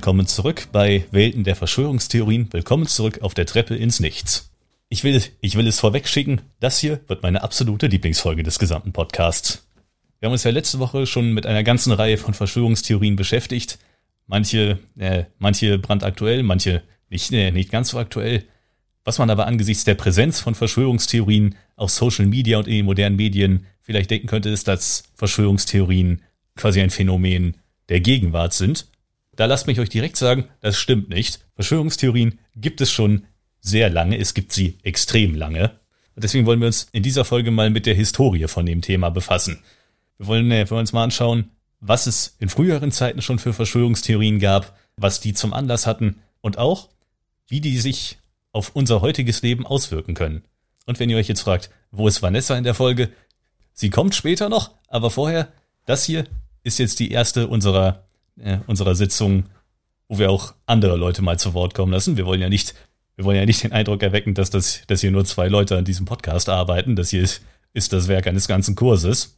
Willkommen zurück bei Welten der Verschwörungstheorien. Willkommen zurück auf der Treppe ins Nichts. Ich will, ich will es vorweg schicken. Das hier wird meine absolute Lieblingsfolge des gesamten Podcasts. Wir haben uns ja letzte Woche schon mit einer ganzen Reihe von Verschwörungstheorien beschäftigt. Manche, äh, manche brandaktuell, manche nicht, äh, nicht ganz so aktuell. Was man aber angesichts der Präsenz von Verschwörungstheorien auf Social Media und in den modernen Medien vielleicht denken könnte, ist, dass Verschwörungstheorien quasi ein Phänomen der Gegenwart sind. Da lasst mich euch direkt sagen, das stimmt nicht. Verschwörungstheorien gibt es schon sehr lange, es gibt sie extrem lange. Und deswegen wollen wir uns in dieser Folge mal mit der Historie von dem Thema befassen. Wir wollen, äh, wir wollen uns mal anschauen, was es in früheren Zeiten schon für Verschwörungstheorien gab, was die zum Anlass hatten und auch, wie die sich auf unser heutiges Leben auswirken können. Und wenn ihr euch jetzt fragt, wo ist Vanessa in der Folge? Sie kommt später noch, aber vorher, das hier ist jetzt die erste unserer, äh, unserer Sitzung, wo wir auch andere Leute mal zu Wort kommen lassen. Wir wollen ja nicht, wir wollen ja nicht den Eindruck erwecken, dass das, dass hier nur zwei Leute an diesem Podcast arbeiten. Das hier ist, ist das Werk eines ganzen Kurses.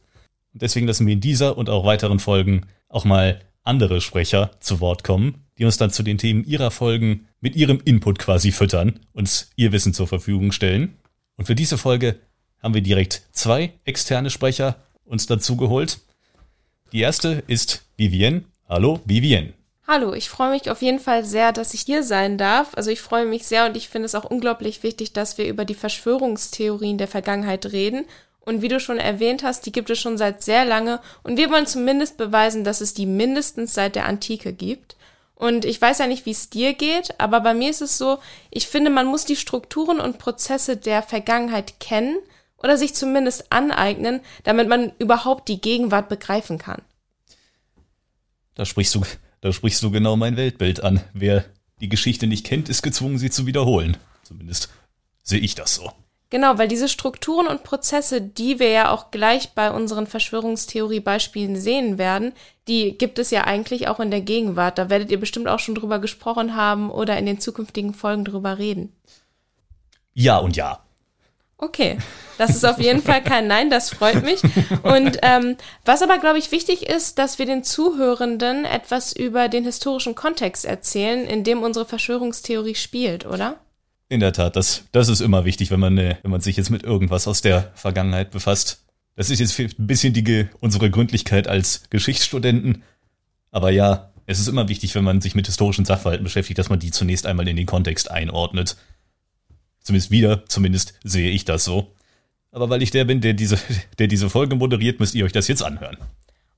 Und deswegen lassen wir in dieser und auch weiteren Folgen auch mal andere Sprecher zu Wort kommen, die uns dann zu den Themen ihrer Folgen mit ihrem Input quasi füttern, uns ihr Wissen zur Verfügung stellen. Und für diese Folge haben wir direkt zwei externe Sprecher uns dazu geholt. Die erste ist Vivienne. Hallo, Vivienne. Hallo, ich freue mich auf jeden Fall sehr, dass ich hier sein darf. Also ich freue mich sehr und ich finde es auch unglaublich wichtig, dass wir über die Verschwörungstheorien der Vergangenheit reden. Und wie du schon erwähnt hast, die gibt es schon seit sehr lange und wir wollen zumindest beweisen, dass es die mindestens seit der Antike gibt. Und ich weiß ja nicht, wie es dir geht, aber bei mir ist es so, ich finde, man muss die Strukturen und Prozesse der Vergangenheit kennen oder sich zumindest aneignen, damit man überhaupt die Gegenwart begreifen kann. Da sprichst du, da sprichst du genau mein Weltbild an. Wer die Geschichte nicht kennt, ist gezwungen, sie zu wiederholen. Zumindest sehe ich das so. Genau, weil diese Strukturen und Prozesse, die wir ja auch gleich bei unseren Verschwörungstheorie-Beispielen sehen werden, die gibt es ja eigentlich auch in der Gegenwart. Da werdet ihr bestimmt auch schon drüber gesprochen haben oder in den zukünftigen Folgen drüber reden. Ja und ja. Okay, das ist auf jeden Fall kein Nein, das freut mich. Und ähm, was aber, glaube ich, wichtig ist, dass wir den Zuhörenden etwas über den historischen Kontext erzählen, in dem unsere Verschwörungstheorie spielt, oder? In der Tat, das, das ist immer wichtig, wenn man, äh, wenn man sich jetzt mit irgendwas aus der Vergangenheit befasst. Das ist jetzt ein bisschen die, unsere Gründlichkeit als Geschichtsstudenten. Aber ja, es ist immer wichtig, wenn man sich mit historischen Sachverhalten beschäftigt, dass man die zunächst einmal in den Kontext einordnet. Zumindest wieder, zumindest sehe ich das so. Aber weil ich der bin, der diese, der diese Folge moderiert, müsst ihr euch das jetzt anhören.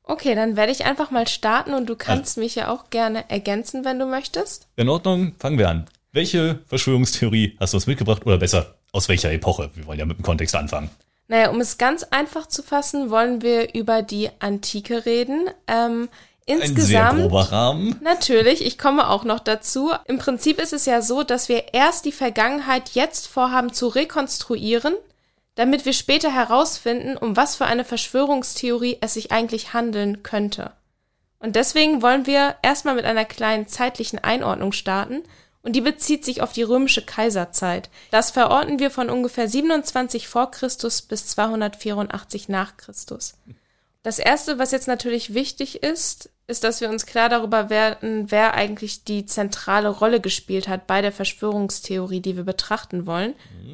Okay, dann werde ich einfach mal starten und du kannst also. mich ja auch gerne ergänzen, wenn du möchtest. In Ordnung, fangen wir an. Welche Verschwörungstheorie hast du uns mitgebracht? Oder besser, aus welcher Epoche? Wir wollen ja mit dem Kontext anfangen. Naja, um es ganz einfach zu fassen, wollen wir über die Antike reden. Ähm, insgesamt. Ein sehr grober Rahmen. Natürlich, ich komme auch noch dazu. Im Prinzip ist es ja so, dass wir erst die Vergangenheit jetzt vorhaben zu rekonstruieren, damit wir später herausfinden, um was für eine Verschwörungstheorie es sich eigentlich handeln könnte. Und deswegen wollen wir erstmal mit einer kleinen zeitlichen Einordnung starten und die bezieht sich auf die römische Kaiserzeit. Das verorten wir von ungefähr 27 vor Christus bis 284 nach Christus. Das erste, was jetzt natürlich wichtig ist, ist, dass wir uns klar darüber werden, wer eigentlich die zentrale Rolle gespielt hat bei der Verschwörungstheorie, die wir betrachten wollen.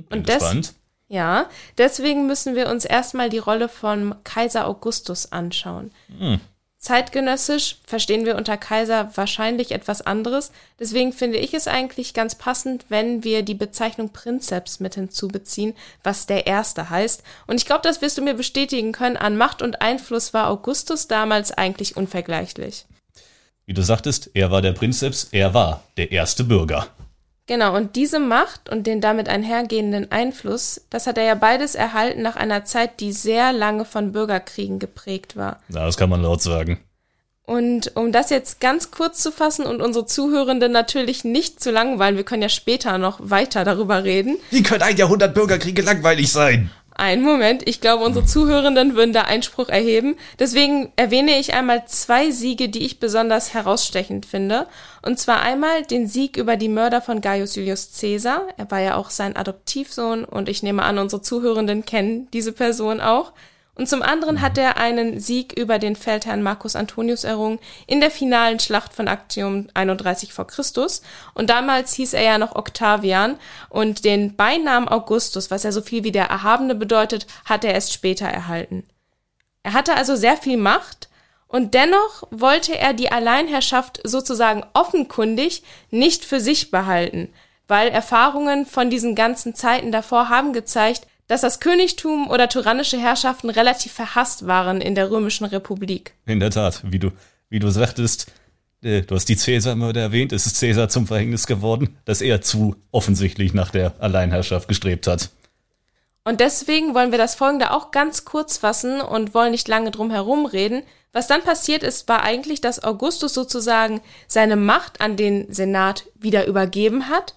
Bin und des ja, deswegen müssen wir uns erstmal die Rolle von Kaiser Augustus anschauen. Hm. Zeitgenössisch verstehen wir unter Kaiser wahrscheinlich etwas anderes. Deswegen finde ich es eigentlich ganz passend, wenn wir die Bezeichnung Prinzeps mit hinzubeziehen, was der Erste heißt. Und ich glaube, das wirst du mir bestätigen können. An Macht und Einfluss war Augustus damals eigentlich unvergleichlich. Wie du sagtest, er war der Prinzeps, er war der erste Bürger. Genau, und diese Macht und den damit einhergehenden Einfluss, das hat er ja beides erhalten nach einer Zeit, die sehr lange von Bürgerkriegen geprägt war. Na, das kann man laut sagen. Und um das jetzt ganz kurz zu fassen und unsere Zuhörenden natürlich nicht zu langweilen, wir können ja später noch weiter darüber reden. Wie können ein Jahrhundert Bürgerkriege langweilig sein? Einen Moment, ich glaube, unsere Zuhörenden würden da Einspruch erheben. Deswegen erwähne ich einmal zwei Siege, die ich besonders herausstechend finde. Und zwar einmal den Sieg über die Mörder von Gaius Julius Caesar. Er war ja auch sein Adoptivsohn und ich nehme an, unsere Zuhörenden kennen diese Person auch. Und zum anderen hat er einen Sieg über den Feldherrn Marcus Antonius errungen in der finalen Schlacht von Actium 31 vor Christus. Und damals hieß er ja noch Octavian und den Beinamen Augustus, was ja so viel wie der Erhabene bedeutet, hat er erst später erhalten. Er hatte also sehr viel Macht und dennoch wollte er die Alleinherrschaft sozusagen offenkundig nicht für sich behalten, weil Erfahrungen von diesen ganzen Zeiten davor haben gezeigt, dass das Königtum oder tyrannische Herrschaften relativ verhasst waren in der römischen Republik. In der Tat, wie du, wie du sagtest, äh, du hast die Cäsarmörder erwähnt, es ist Cäsar zum Verhängnis geworden, dass er zu offensichtlich nach der Alleinherrschaft gestrebt hat. Und deswegen wollen wir das folgende auch ganz kurz fassen und wollen nicht lange drum herum reden. Was dann passiert ist, war eigentlich, dass Augustus sozusagen seine Macht an den Senat wieder übergeben hat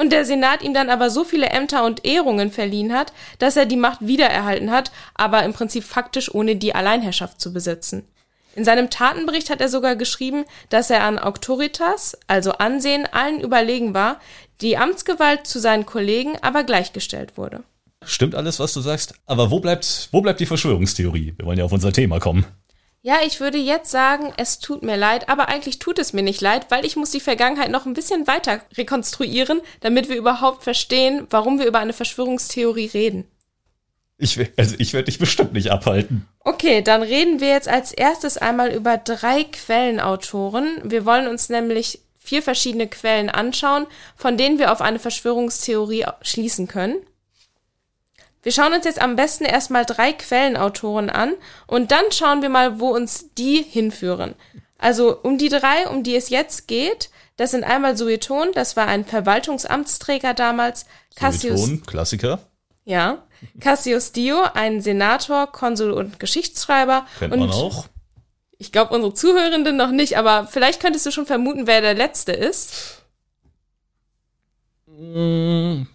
und der Senat ihm dann aber so viele Ämter und Ehrungen verliehen hat, dass er die Macht wiedererhalten hat, aber im Prinzip faktisch ohne die Alleinherrschaft zu besitzen. In seinem Tatenbericht hat er sogar geschrieben, dass er an Autoritas, also Ansehen, allen überlegen war, die Amtsgewalt zu seinen Kollegen aber gleichgestellt wurde. Stimmt alles, was du sagst, aber wo bleibt, wo bleibt die Verschwörungstheorie? Wir wollen ja auf unser Thema kommen. Ja, ich würde jetzt sagen, es tut mir leid, aber eigentlich tut es mir nicht leid, weil ich muss die Vergangenheit noch ein bisschen weiter rekonstruieren, damit wir überhaupt verstehen, warum wir über eine Verschwörungstheorie reden. Ich, also ich werde dich bestimmt nicht abhalten. Okay, dann reden wir jetzt als erstes einmal über drei Quellenautoren. Wir wollen uns nämlich vier verschiedene Quellen anschauen, von denen wir auf eine Verschwörungstheorie schließen können. Wir schauen uns jetzt am besten erstmal drei Quellenautoren an und dann schauen wir mal, wo uns die hinführen. Also um die drei, um die es jetzt geht, das sind einmal Sueton, das war ein Verwaltungsamtsträger damals. Cassius, Sueton, Klassiker. Ja. Cassius Dio, ein Senator, Konsul und Geschichtsschreiber. Kennt und man auch. Ich glaube, unsere Zuhörenden noch nicht, aber vielleicht könntest du schon vermuten, wer der Letzte ist. Mmh.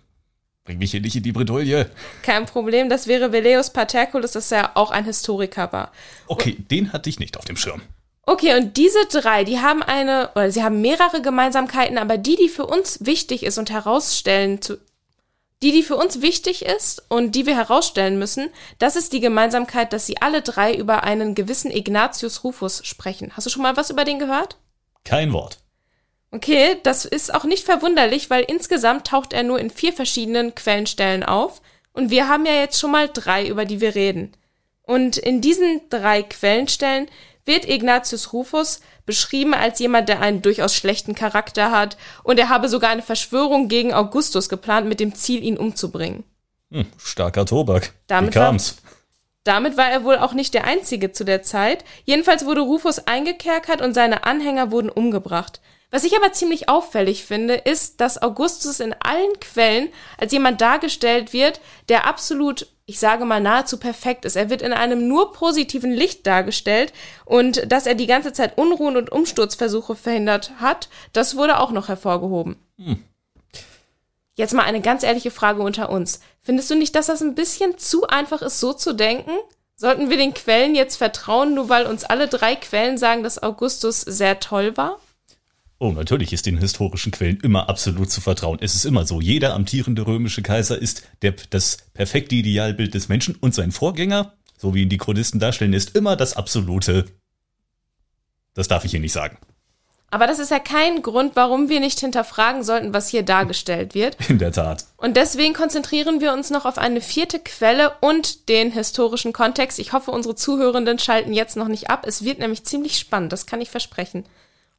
Bring mich hier nicht in die Bredouille. Kein Problem, das wäre Veleus Paterculus, das ja auch ein Historiker war. Okay, und, den hatte ich nicht auf dem Schirm. Okay, und diese drei, die haben eine, oder sie haben mehrere Gemeinsamkeiten, aber die, die für uns wichtig ist und herausstellen zu, die, die für uns wichtig ist und die wir herausstellen müssen, das ist die Gemeinsamkeit, dass sie alle drei über einen gewissen Ignatius Rufus sprechen. Hast du schon mal was über den gehört? Kein Wort. Okay, das ist auch nicht verwunderlich, weil insgesamt taucht er nur in vier verschiedenen Quellenstellen auf und wir haben ja jetzt schon mal drei, über die wir reden. Und in diesen drei Quellenstellen wird Ignatius Rufus beschrieben als jemand, der einen durchaus schlechten Charakter hat und er habe sogar eine Verschwörung gegen Augustus geplant mit dem Ziel, ihn umzubringen. Hm, starker Tobak. Damit Wie kam's? War, damit war er wohl auch nicht der Einzige zu der Zeit. Jedenfalls wurde Rufus eingekerkert und seine Anhänger wurden umgebracht. Was ich aber ziemlich auffällig finde, ist, dass Augustus in allen Quellen als jemand dargestellt wird, der absolut, ich sage mal, nahezu perfekt ist. Er wird in einem nur positiven Licht dargestellt und dass er die ganze Zeit Unruhen und Umsturzversuche verhindert hat, das wurde auch noch hervorgehoben. Hm. Jetzt mal eine ganz ehrliche Frage unter uns. Findest du nicht, dass das ein bisschen zu einfach ist, so zu denken? Sollten wir den Quellen jetzt vertrauen, nur weil uns alle drei Quellen sagen, dass Augustus sehr toll war? Oh, natürlich ist den historischen Quellen immer absolut zu vertrauen. Es ist immer so. Jeder amtierende römische Kaiser ist der, das perfekte Idealbild des Menschen und sein Vorgänger, so wie ihn die Chronisten darstellen, ist immer das absolute. Das darf ich hier nicht sagen. Aber das ist ja kein Grund, warum wir nicht hinterfragen sollten, was hier dargestellt wird. In der Tat. Und deswegen konzentrieren wir uns noch auf eine vierte Quelle und den historischen Kontext. Ich hoffe, unsere Zuhörenden schalten jetzt noch nicht ab. Es wird nämlich ziemlich spannend, das kann ich versprechen.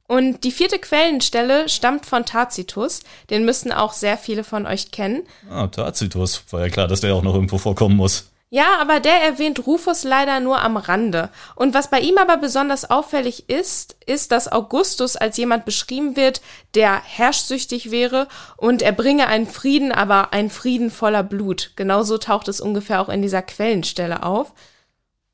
Und die vierte Quellenstelle stammt von Tacitus. Den müssten auch sehr viele von euch kennen. Ah, Tacitus. War ja klar, dass der auch noch irgendwo vorkommen muss. Ja, aber der erwähnt Rufus leider nur am Rande. Und was bei ihm aber besonders auffällig ist, ist, dass Augustus als jemand beschrieben wird, der herrschsüchtig wäre und er bringe einen Frieden, aber einen Frieden voller Blut. Genauso taucht es ungefähr auch in dieser Quellenstelle auf.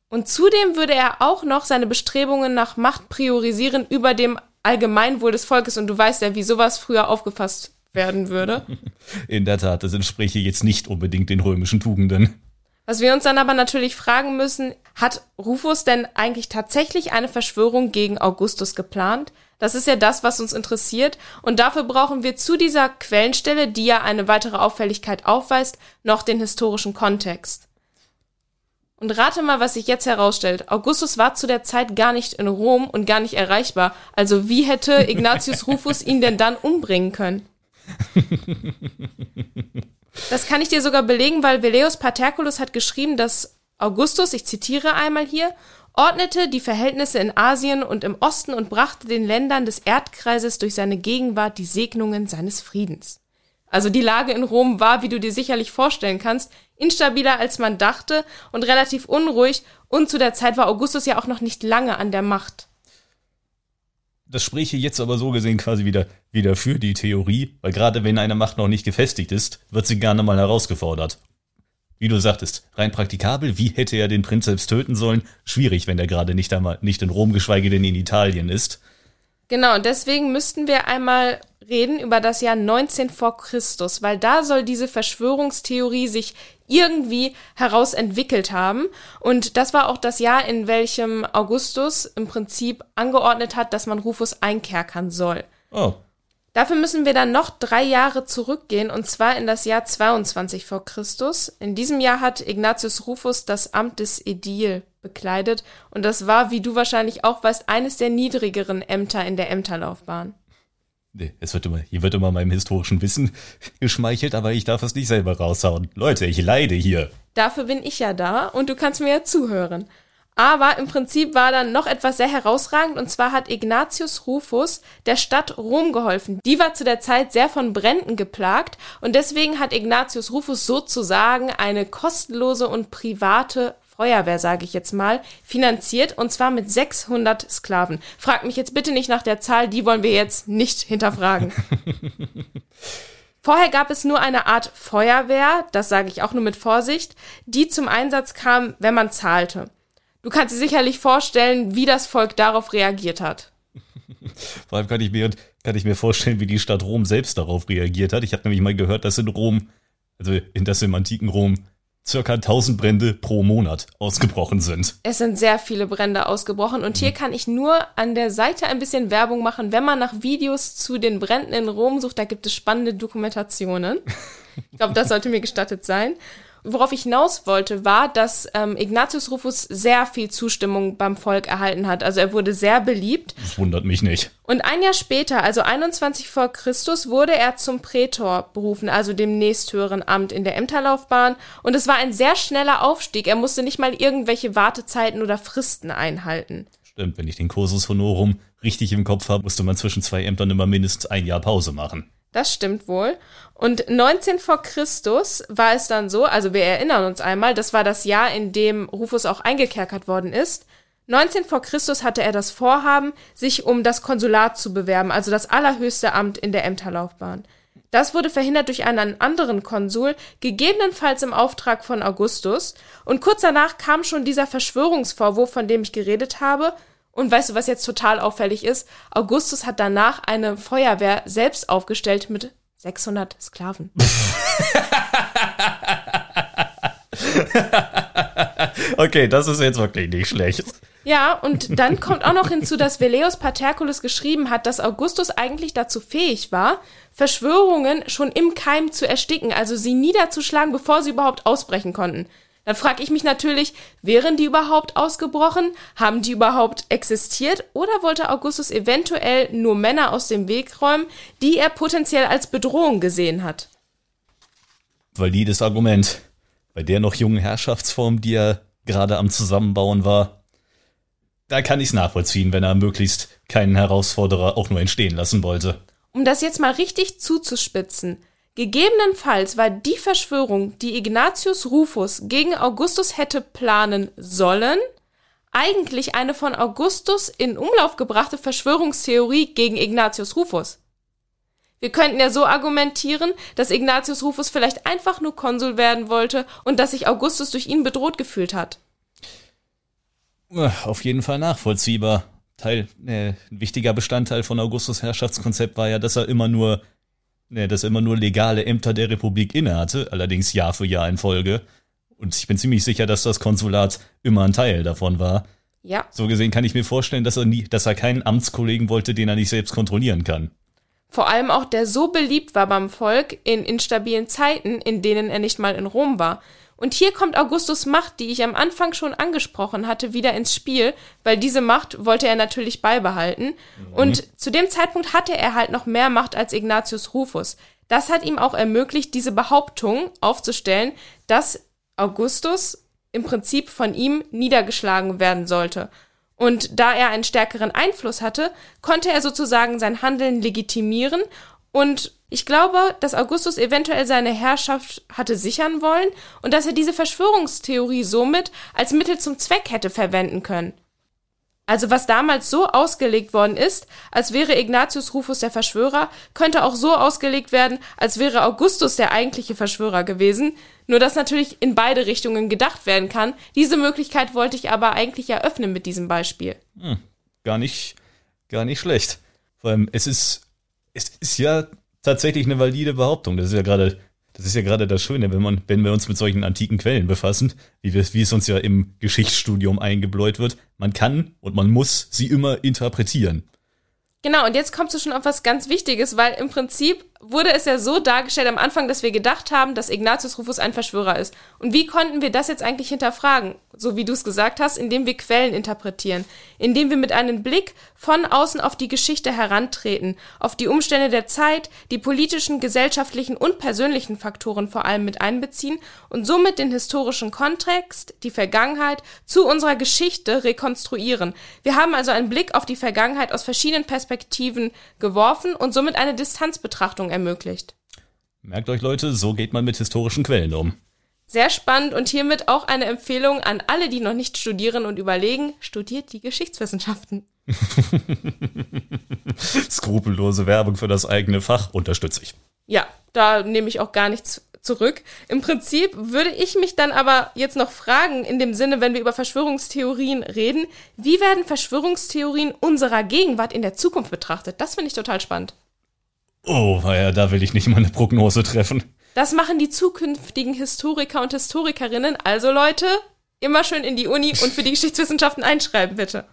Und zudem würde er auch noch seine Bestrebungen nach Macht priorisieren über dem Allgemeinwohl des Volkes und du weißt ja, wie sowas früher aufgefasst werden würde. In der Tat, das entspreche jetzt nicht unbedingt den römischen Tugenden. Was wir uns dann aber natürlich fragen müssen, hat Rufus denn eigentlich tatsächlich eine Verschwörung gegen Augustus geplant? Das ist ja das, was uns interessiert. Und dafür brauchen wir zu dieser Quellenstelle, die ja eine weitere Auffälligkeit aufweist, noch den historischen Kontext. Und rate mal, was sich jetzt herausstellt. Augustus war zu der Zeit gar nicht in Rom und gar nicht erreichbar. Also wie hätte Ignatius Rufus ihn denn dann umbringen können? Das kann ich dir sogar belegen, weil Veleus Paterculus hat geschrieben, dass Augustus, ich zitiere einmal hier, ordnete die Verhältnisse in Asien und im Osten und brachte den Ländern des Erdkreises durch seine Gegenwart die Segnungen seines Friedens. Also die Lage in Rom war, wie du dir sicherlich vorstellen kannst, instabiler als man dachte und relativ unruhig und zu der Zeit war Augustus ja auch noch nicht lange an der Macht. Das spräche jetzt aber so gesehen quasi wieder, wieder für die Theorie, weil gerade wenn eine Macht noch nicht gefestigt ist, wird sie gerne mal herausgefordert. Wie du sagtest, rein praktikabel, wie hätte er den Prinzeps töten sollen? Schwierig, wenn er gerade nicht einmal, nicht in Rom, geschweige denn in Italien ist. Genau, deswegen müssten wir einmal reden über das Jahr 19 vor Christus, weil da soll diese Verschwörungstheorie sich irgendwie herausentwickelt haben. Und das war auch das Jahr, in welchem Augustus im Prinzip angeordnet hat, dass man Rufus einkerkern soll. Oh. Dafür müssen wir dann noch drei Jahre zurückgehen, und zwar in das Jahr 22 vor Christus. In diesem Jahr hat Ignatius Rufus das Amt des Ädil bekleidet, und das war, wie du wahrscheinlich auch weißt, eines der niedrigeren Ämter in der Ämterlaufbahn. Nee, es wird immer, hier wird immer meinem historischen Wissen geschmeichelt, aber ich darf es nicht selber raushauen. Leute, ich leide hier. Dafür bin ich ja da und du kannst mir ja zuhören. Aber im Prinzip war dann noch etwas sehr herausragend und zwar hat Ignatius Rufus der Stadt Rom geholfen. Die war zu der Zeit sehr von Bränden geplagt und deswegen hat Ignatius Rufus sozusagen eine kostenlose und private Feuerwehr, sage ich jetzt mal, finanziert und zwar mit 600 Sklaven. Frag mich jetzt bitte nicht nach der Zahl, die wollen wir jetzt nicht hinterfragen. Vorher gab es nur eine Art Feuerwehr, das sage ich auch nur mit Vorsicht, die zum Einsatz kam, wenn man zahlte. Du kannst dir sicherlich vorstellen, wie das Volk darauf reagiert hat. Vor allem kann ich mir, kann ich mir vorstellen, wie die Stadt Rom selbst darauf reagiert hat. Ich habe nämlich mal gehört, dass in Rom, also in das im antiken Rom, circa 1000 Brände pro Monat ausgebrochen sind. Es sind sehr viele Brände ausgebrochen und mhm. hier kann ich nur an der Seite ein bisschen Werbung machen. Wenn man nach Videos zu den Bränden in Rom sucht, da gibt es spannende Dokumentationen. Ich glaube, das sollte mir gestattet sein. Worauf ich hinaus wollte, war, dass ähm, Ignatius Rufus sehr viel Zustimmung beim Volk erhalten hat. Also er wurde sehr beliebt. Das wundert mich nicht. Und ein Jahr später, also 21 vor Christus, wurde er zum Prätor berufen, also dem nächsthöheren Amt in der Ämterlaufbahn. Und es war ein sehr schneller Aufstieg. Er musste nicht mal irgendwelche Wartezeiten oder Fristen einhalten. Stimmt, wenn ich den Kursus Honorum richtig im Kopf habe, musste man zwischen zwei Ämtern immer mindestens ein Jahr Pause machen. Das stimmt wohl. Und 19 vor Christus war es dann so, also wir erinnern uns einmal, das war das Jahr, in dem Rufus auch eingekerkert worden ist. 19 vor Christus hatte er das Vorhaben, sich um das Konsulat zu bewerben, also das allerhöchste Amt in der Ämterlaufbahn. Das wurde verhindert durch einen anderen Konsul, gegebenenfalls im Auftrag von Augustus, und kurz danach kam schon dieser Verschwörungsvorwurf, von dem ich geredet habe, und weißt du, was jetzt total auffällig ist? Augustus hat danach eine Feuerwehr selbst aufgestellt mit 600 Sklaven. okay, das ist jetzt wirklich nicht schlecht. Ja, und dann kommt auch noch hinzu, dass Veleus Paterculus geschrieben hat, dass Augustus eigentlich dazu fähig war, Verschwörungen schon im Keim zu ersticken, also sie niederzuschlagen, bevor sie überhaupt ausbrechen konnten. Dann frage ich mich natürlich, wären die überhaupt ausgebrochen? Haben die überhaupt existiert? Oder wollte Augustus eventuell nur Männer aus dem Weg räumen, die er potenziell als Bedrohung gesehen hat? Valides Argument. Bei der noch jungen Herrschaftsform, die er gerade am Zusammenbauen war, da kann ich es nachvollziehen, wenn er möglichst keinen Herausforderer auch nur entstehen lassen wollte. Um das jetzt mal richtig zuzuspitzen, Gegebenenfalls war die Verschwörung, die Ignatius Rufus gegen Augustus hätte planen sollen, eigentlich eine von Augustus in Umlauf gebrachte Verschwörungstheorie gegen Ignatius Rufus. Wir könnten ja so argumentieren, dass Ignatius Rufus vielleicht einfach nur Konsul werden wollte und dass sich Augustus durch ihn bedroht gefühlt hat. Auf jeden Fall nachvollziehbar. Teil, äh, ein wichtiger Bestandteil von Augustus Herrschaftskonzept war ja, dass er immer nur ne, dass er immer nur legale Ämter der Republik innehatte, allerdings Jahr für Jahr in Folge. Und ich bin ziemlich sicher, dass das Konsulat immer ein Teil davon war. Ja. So gesehen kann ich mir vorstellen, dass er nie, dass er keinen Amtskollegen wollte, den er nicht selbst kontrollieren kann. Vor allem auch der so beliebt war beim Volk in instabilen Zeiten, in denen er nicht mal in Rom war. Und hier kommt Augustus Macht, die ich am Anfang schon angesprochen hatte, wieder ins Spiel, weil diese Macht wollte er natürlich beibehalten. Mhm. Und zu dem Zeitpunkt hatte er halt noch mehr Macht als Ignatius Rufus. Das hat ihm auch ermöglicht, diese Behauptung aufzustellen, dass Augustus im Prinzip von ihm niedergeschlagen werden sollte. Und da er einen stärkeren Einfluss hatte, konnte er sozusagen sein Handeln legitimieren und ich glaube, dass Augustus eventuell seine Herrschaft hatte sichern wollen und dass er diese Verschwörungstheorie somit als Mittel zum Zweck hätte verwenden können. Also was damals so ausgelegt worden ist, als wäre Ignatius Rufus der Verschwörer, könnte auch so ausgelegt werden, als wäre Augustus der eigentliche Verschwörer gewesen, nur dass natürlich in beide Richtungen gedacht werden kann. Diese Möglichkeit wollte ich aber eigentlich eröffnen mit diesem Beispiel. Hm, gar nicht, gar nicht schlecht. Vor allem, es ist es ist ja tatsächlich eine valide Behauptung. Das ist ja gerade, das ist ja gerade das Schöne, wenn man, wenn wir uns mit solchen antiken Quellen befassen, wie, wir, wie es uns ja im Geschichtsstudium eingebläut wird. Man kann und man muss sie immer interpretieren. Genau, und jetzt kommst du schon auf was ganz Wichtiges, weil im Prinzip wurde es ja so dargestellt am Anfang, dass wir gedacht haben, dass Ignatius Rufus ein Verschwörer ist. Und wie konnten wir das jetzt eigentlich hinterfragen? So wie du es gesagt hast, indem wir Quellen interpretieren, indem wir mit einem Blick von außen auf die Geschichte herantreten, auf die Umstände der Zeit, die politischen, gesellschaftlichen und persönlichen Faktoren vor allem mit einbeziehen und somit den historischen Kontext, die Vergangenheit zu unserer Geschichte rekonstruieren. Wir haben also einen Blick auf die Vergangenheit aus verschiedenen Perspektiven geworfen und somit eine Distanzbetrachtung ermöglicht. Merkt euch Leute, so geht man mit historischen Quellen um. Sehr spannend und hiermit auch eine Empfehlung an alle, die noch nicht studieren und überlegen, studiert die Geschichtswissenschaften. Skrupellose Werbung für das eigene Fach unterstütze ich. Ja, da nehme ich auch gar nichts zurück. Im Prinzip würde ich mich dann aber jetzt noch fragen, in dem Sinne, wenn wir über Verschwörungstheorien reden, wie werden Verschwörungstheorien unserer Gegenwart in der Zukunft betrachtet? Das finde ich total spannend. Oh, ja, da will ich nicht mal eine Prognose treffen. Das machen die zukünftigen Historiker und Historikerinnen. Also Leute, immer schön in die Uni und für die Geschichtswissenschaften einschreiben, bitte.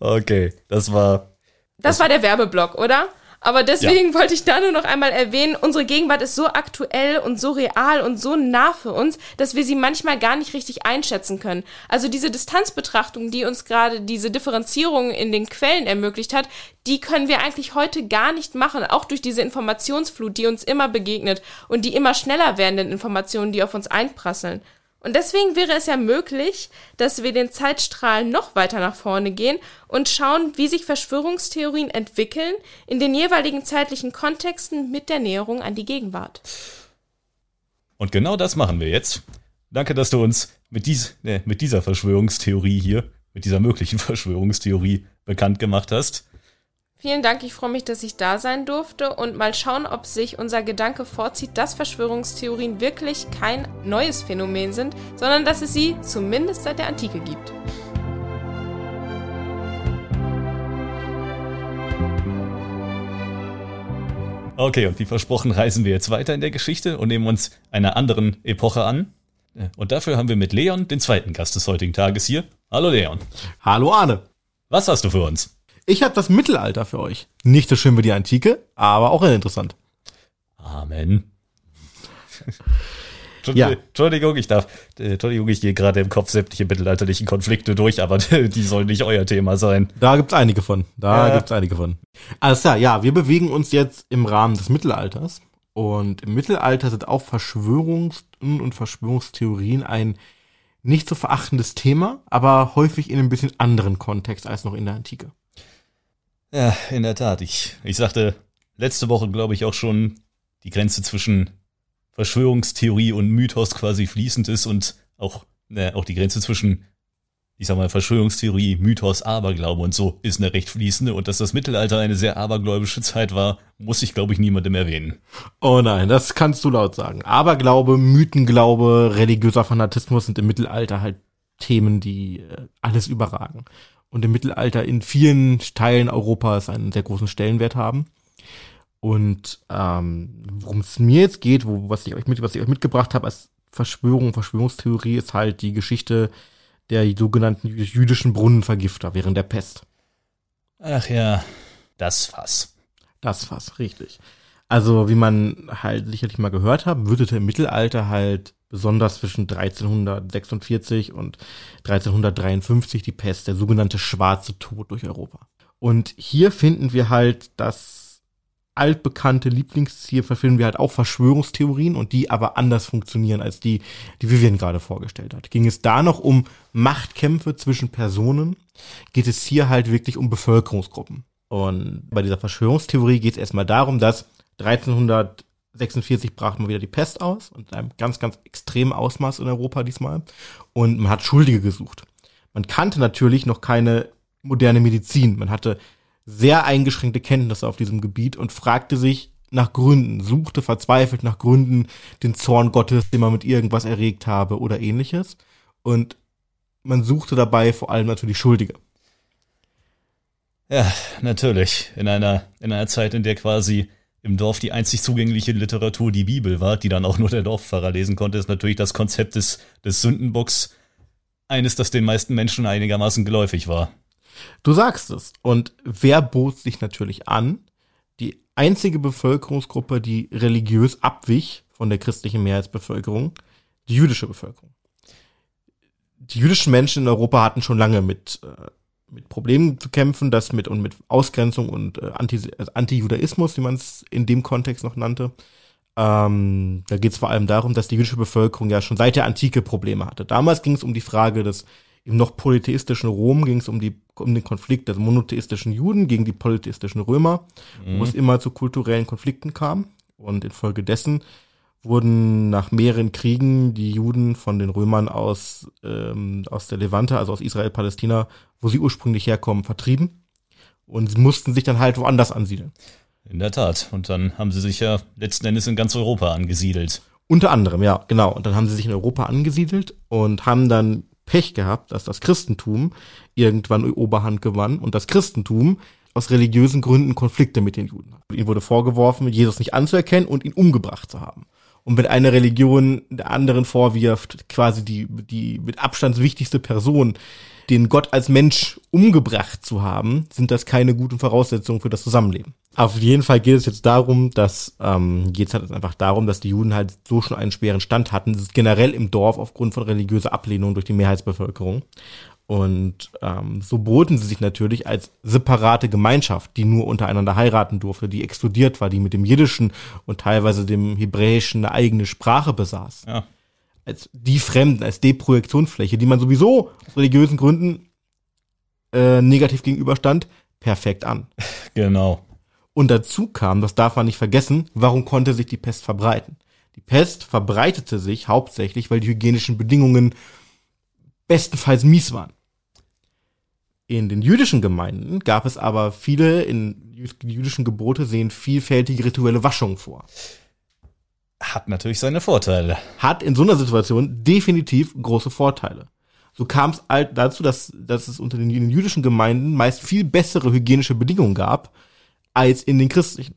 okay, das war. Das, das war der Werbeblock, oder? Aber deswegen ja. wollte ich da nur noch einmal erwähnen, unsere Gegenwart ist so aktuell und so real und so nah für uns, dass wir sie manchmal gar nicht richtig einschätzen können. Also diese Distanzbetrachtung, die uns gerade diese Differenzierung in den Quellen ermöglicht hat, die können wir eigentlich heute gar nicht machen, auch durch diese Informationsflut, die uns immer begegnet und die immer schneller werdenden Informationen, die auf uns einprasseln. Und deswegen wäre es ja möglich, dass wir den Zeitstrahl noch weiter nach vorne gehen und schauen, wie sich Verschwörungstheorien entwickeln in den jeweiligen zeitlichen Kontexten mit der Näherung an die Gegenwart. Und genau das machen wir jetzt. Danke, dass du uns mit, dies, äh, mit dieser Verschwörungstheorie hier, mit dieser möglichen Verschwörungstheorie bekannt gemacht hast. Vielen Dank, ich freue mich, dass ich da sein durfte und mal schauen, ob sich unser Gedanke vorzieht, dass Verschwörungstheorien wirklich kein neues Phänomen sind, sondern dass es sie zumindest seit der Antike gibt. Okay, und wie versprochen reisen wir jetzt weiter in der Geschichte und nehmen uns einer anderen Epoche an. Und dafür haben wir mit Leon den zweiten Gast des heutigen Tages hier. Hallo Leon. Hallo Arne. Was hast du für uns? Ich habe das Mittelalter für euch. Nicht so schön wie die Antike, aber auch interessant. Amen. ja. Entschuldigung, ich darf, Entschuldigung, ich gehe gerade im Kopf sämtliche mittelalterlichen Konflikte durch, aber die sollen nicht euer Thema sein. Da gibt's einige von. Da ja. gibt's einige von. Alles klar, ja, wir bewegen uns jetzt im Rahmen des Mittelalters. Und im Mittelalter sind auch Verschwörungs- und Verschwörungstheorien ein nicht zu verachtendes Thema, aber häufig in ein bisschen anderen Kontext als noch in der Antike. Ja, in der Tat. Ich, ich sagte letzte Woche, glaube ich, auch schon, die Grenze zwischen Verschwörungstheorie und Mythos quasi fließend ist und auch, ne, auch die Grenze zwischen, ich sag mal, Verschwörungstheorie, Mythos, Aberglaube und so ist eine recht fließende und dass das Mittelalter eine sehr abergläubische Zeit war, muss ich, glaube ich, niemandem erwähnen. Oh nein, das kannst du laut sagen. Aberglaube, Mythenglaube, religiöser Fanatismus sind im Mittelalter halt Themen, die äh, alles überragen und im Mittelalter in vielen Teilen Europas einen sehr großen Stellenwert haben. Und ähm, worum es mir jetzt geht, wo, was, ich euch mit, was ich euch mitgebracht habe als Verschwörung, Verschwörungstheorie, ist halt die Geschichte der sogenannten jüdischen Brunnenvergifter während der Pest. Ach ja, das Fass. Das Fass, richtig. Also, wie man halt sicherlich mal gehört hat, wütete im Mittelalter halt besonders zwischen 1346 und 1353 die Pest, der sogenannte schwarze Tod durch Europa. Und hier finden wir halt das altbekannte Lieblingsziel, verfinden wir halt auch Verschwörungstheorien und die aber anders funktionieren als die, die Vivian gerade vorgestellt hat. Ging es da noch um Machtkämpfe zwischen Personen, geht es hier halt wirklich um Bevölkerungsgruppen. Und bei dieser Verschwörungstheorie geht es erstmal darum, dass 1346 brach man wieder die Pest aus und in einem ganz, ganz extremen Ausmaß in Europa diesmal. Und man hat Schuldige gesucht. Man kannte natürlich noch keine moderne Medizin. Man hatte sehr eingeschränkte Kenntnisse auf diesem Gebiet und fragte sich nach Gründen, suchte verzweifelt nach Gründen den Zorn Gottes, den man mit irgendwas erregt habe oder ähnliches. Und man suchte dabei vor allem natürlich Schuldige. Ja, natürlich. In einer, in einer Zeit, in der quasi im Dorf die einzig zugängliche Literatur die Bibel war, die dann auch nur der Dorfpfarrer lesen konnte, ist natürlich das Konzept des, des Sündenbocks eines, das den meisten Menschen einigermaßen geläufig war. Du sagst es. Und wer bot sich natürlich an? Die einzige Bevölkerungsgruppe, die religiös abwich von der christlichen Mehrheitsbevölkerung, die jüdische Bevölkerung. Die jüdischen Menschen in Europa hatten schon lange mit äh, mit Problemen zu kämpfen, das mit und mit Ausgrenzung und äh, Anti, also Anti-Judaismus, wie man es in dem Kontext noch nannte. Ähm, da geht es vor allem darum, dass die jüdische Bevölkerung ja schon seit der Antike Probleme hatte. Damals ging es um die Frage des im noch polytheistischen Rom ging es um die um den Konflikt der monotheistischen Juden gegen die polytheistischen Römer, mhm. wo es immer zu kulturellen Konflikten kam und infolgedessen wurden nach mehreren Kriegen die Juden von den Römern aus, ähm, aus der Levante, also aus Israel, Palästina, wo sie ursprünglich herkommen, vertrieben. Und sie mussten sich dann halt woanders ansiedeln. In der Tat. Und dann haben sie sich ja letzten Endes in ganz Europa angesiedelt. Unter anderem, ja, genau. Und dann haben sie sich in Europa angesiedelt und haben dann Pech gehabt, dass das Christentum irgendwann Oberhand gewann und das Christentum aus religiösen Gründen Konflikte mit den Juden hat. Ihnen wurde vorgeworfen, Jesus nicht anzuerkennen und ihn umgebracht zu haben. Und wenn eine Religion der anderen vorwirft, quasi die, die mit Abstand wichtigste Person, den Gott als Mensch umgebracht zu haben, sind das keine guten Voraussetzungen für das Zusammenleben. Auf jeden Fall geht es jetzt darum, dass ähm, geht es halt einfach darum, dass die Juden halt so schon einen schweren Stand hatten, das ist generell im Dorf aufgrund von religiöser Ablehnung durch die Mehrheitsbevölkerung. Und ähm, so boten sie sich natürlich als separate Gemeinschaft, die nur untereinander heiraten durfte, die exkludiert war, die mit dem Jiddischen und teilweise dem Hebräischen eine eigene Sprache besaß. Ja. Als die Fremden, als Deprojektionsfläche, die man sowieso aus religiösen Gründen äh, negativ gegenüberstand, perfekt an. Genau. Und dazu kam, das darf man nicht vergessen, warum konnte sich die Pest verbreiten? Die Pest verbreitete sich hauptsächlich, weil die hygienischen Bedingungen bestenfalls mies waren. In den jüdischen Gemeinden gab es aber viele, in jüdischen Gebote sehen vielfältige rituelle Waschungen vor. Hat natürlich seine Vorteile. Hat in so einer Situation definitiv große Vorteile. So kam es halt dazu, dass, dass es unter den, den jüdischen Gemeinden meist viel bessere hygienische Bedingungen gab als in den christlichen.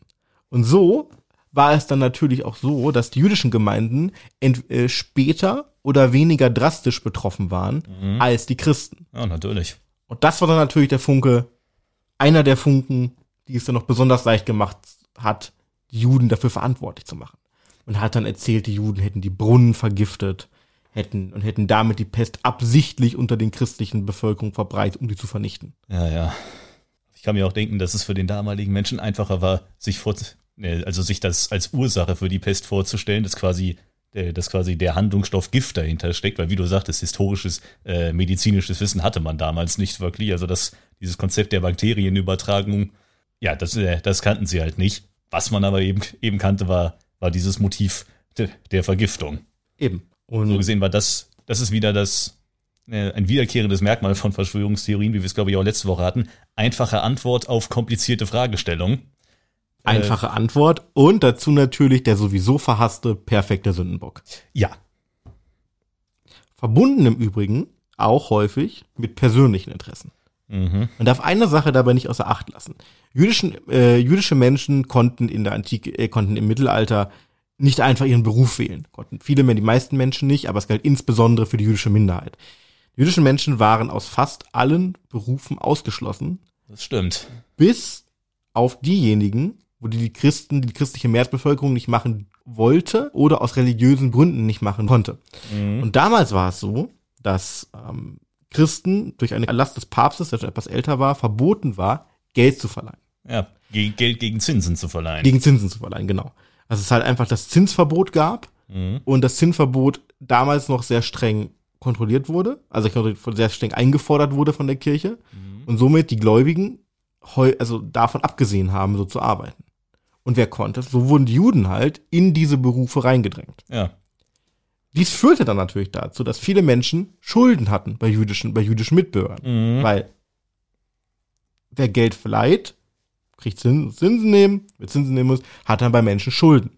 Und so war es dann natürlich auch so, dass die jüdischen Gemeinden äh, später oder weniger drastisch betroffen waren mhm. als die Christen. Ja, natürlich. Und das war dann natürlich der Funke, einer der Funken, die es dann noch besonders leicht gemacht hat, die Juden dafür verantwortlich zu machen. Und hat dann erzählt, die Juden hätten die Brunnen vergiftet, hätten und hätten damit die Pest absichtlich unter den christlichen Bevölkerung verbreitet, um die zu vernichten. Ja, ja. Ich kann mir auch denken, dass es für den damaligen Menschen einfacher war, sich vor, also sich das als Ursache für die Pest vorzustellen, dass quasi dass quasi der Handlungsstoff Gift dahinter steckt, weil wie du sagtest, historisches, äh, medizinisches Wissen hatte man damals nicht wirklich. Also das, dieses Konzept der Bakterienübertragung, ja, das, äh, das kannten sie halt nicht. Was man aber eben, eben kannte, war, war dieses Motiv de, der Vergiftung. Eben. Und so gesehen war das, das ist wieder das, äh, ein wiederkehrendes Merkmal von Verschwörungstheorien, wie wir es glaube ich auch letzte Woche hatten. Einfache Antwort auf komplizierte Fragestellungen. Einfache äh, Antwort und dazu natürlich der sowieso verhasste perfekte Sündenbock. Ja. Verbunden im Übrigen auch häufig mit persönlichen Interessen. Mhm. Man darf eine Sache dabei nicht außer Acht lassen. Jüdischen, äh, jüdische Menschen konnten in der Antike, äh, konnten im Mittelalter nicht einfach ihren Beruf wählen. Konnten viele, die meisten Menschen nicht, aber es galt insbesondere für die jüdische Minderheit. Die jüdischen Menschen waren aus fast allen Berufen ausgeschlossen. Das stimmt. Bis auf diejenigen, wo die, die Christen, die christliche Mehrheitsbevölkerung nicht machen wollte oder aus religiösen Gründen nicht machen konnte. Mhm. Und damals war es so, dass ähm, Christen durch eine Erlass des Papstes, der schon etwas älter war, verboten war, Geld zu verleihen. Ja, ge Geld gegen Zinsen zu verleihen. Gegen Zinsen zu verleihen, genau. Also es halt einfach das Zinsverbot gab Mhm. und das Zinsverbot damals noch sehr streng kontrolliert wurde, also sehr streng eingefordert wurde von der Kirche Mhm. und somit die Gläubigen also davon abgesehen haben, so zu arbeiten. Und wer konnte, so wurden die Juden halt in diese Berufe reingedrängt. Ja. Dies führte dann natürlich dazu, dass viele Menschen Schulden hatten bei jüdischen, bei jüdischen Mitbürgern. Mhm. Weil wer Geld verleiht, kriegt Zinsen, Zinsen nehmen, wer Zinsen nehmen muss, hat dann bei Menschen Schulden.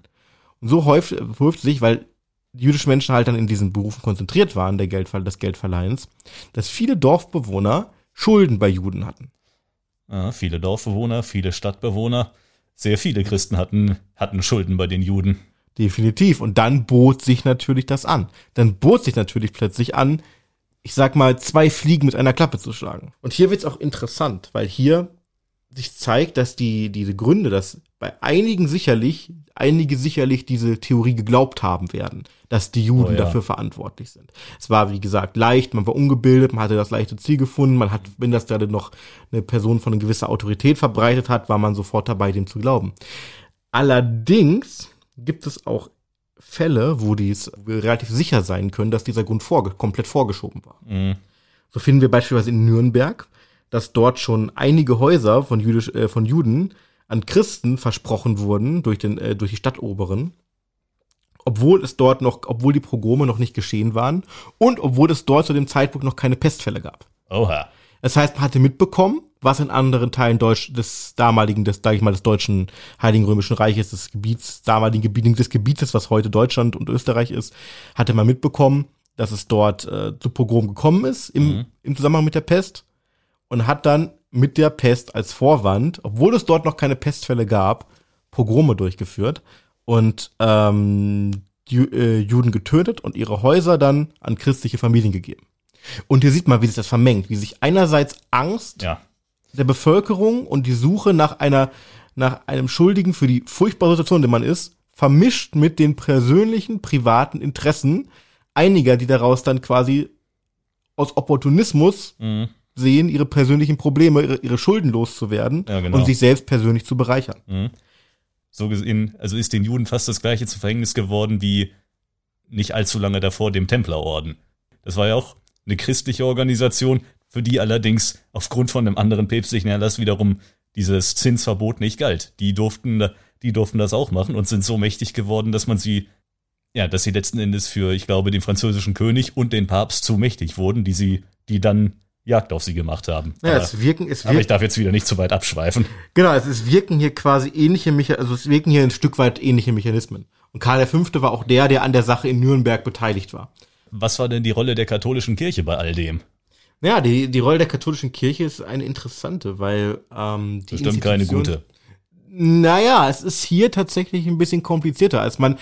Und so häuft, häuft sich, weil die jüdischen Menschen halt dann in diesen Berufen konzentriert waren, der Geldver des Geldverleihens, dass viele Dorfbewohner Schulden bei Juden hatten. Ja, viele Dorfbewohner, viele Stadtbewohner, sehr viele Christen hatten, hatten Schulden bei den Juden. Definitiv. Und dann bot sich natürlich das an. Dann bot sich natürlich plötzlich an, ich sag mal, zwei Fliegen mit einer Klappe zu schlagen. Und hier wird's auch interessant, weil hier sich zeigt, dass die, diese Gründe, dass bei einigen sicherlich, einige sicherlich diese Theorie geglaubt haben werden, dass die Juden Oh ja. dafür verantwortlich sind. Es war, wie gesagt, leicht, man war ungebildet, man hatte das leichte Ziel gefunden, man hat, wenn das gerade noch eine Person von einer gewisser Autorität verbreitet hat, war man sofort dabei, dem zu glauben. Allerdings gibt es auch Fälle, wo dies relativ sicher sein können, dass dieser Grund vorge komplett vorgeschoben war. Mhm. So finden wir beispielsweise in Nürnberg, dass dort schon einige Häuser von, Jüdisch, äh, von Juden an Christen versprochen wurden durch, den, äh, durch die Stadtoberen, obwohl es dort noch, obwohl die Pogrome noch nicht geschehen waren und obwohl es dort zu dem Zeitpunkt noch keine Pestfälle gab. Oha. Das heißt, man hatte mitbekommen, was in anderen Teilen Deutsch, des damaligen, des, sag ich mal, des deutschen Heiligen Römischen Reiches, des Gebiets, damaligen Gebiet, des Gebietes, was heute Deutschland und Österreich ist, hatte man mitbekommen, dass es dort äh, zu Pogrom gekommen ist im, Mhm. im Zusammenhang mit der Pest und hat dann mit der Pest als Vorwand, obwohl es dort noch keine Pestfälle gab, Pogrome durchgeführt und ähm, die äh, Juden getötet und ihre Häuser dann an christliche Familien gegeben. Und hier sieht man, wie sich das vermengt, wie sich einerseits Angst Ja. der Bevölkerung und die Suche nach einer, nach einem Schuldigen für die furchtbare Situation, in der man ist, vermischt mit den persönlichen, privaten Interessen einiger, die daraus dann quasi aus Opportunismus Mhm. Sehen, ihre persönlichen Probleme, ihre, ihre Schulden loszuwerden Ja, genau. und sich selbst persönlich zu bereichern. Mhm. So gesehen, also ist den Juden fast das gleiche zu Verhängnis geworden wie nicht allzu lange davor dem Templerorden. Das war ja auch eine christliche Organisation, für die allerdings aufgrund von einem anderen päpstlichen Erlass wiederum dieses Zinsverbot nicht galt. Die durften, die durften das auch machen und sind so mächtig geworden, dass man sie, ja, dass sie letzten Endes für, ich glaube, den französischen König und den Papst zu mächtig wurden, die sie, die dann Jagd auf sie gemacht haben. Ja, aber, es wirken, es aber ich wirken, darf jetzt wieder nicht zu weit abschweifen. genau, es, es wirken hier quasi ähnliche Mecha also es wirken hier ein Stück weit ähnliche Mechanismen. Und Karl V. war auch der, der an der Sache in Nürnberg beteiligt war. Was war denn die Rolle der katholischen Kirche bei all dem? Ja, die, die Rolle der katholischen Kirche ist eine interessante, weil ähm, die Bestimmt keine gute. Naja, es ist hier tatsächlich ein bisschen komplizierter, als man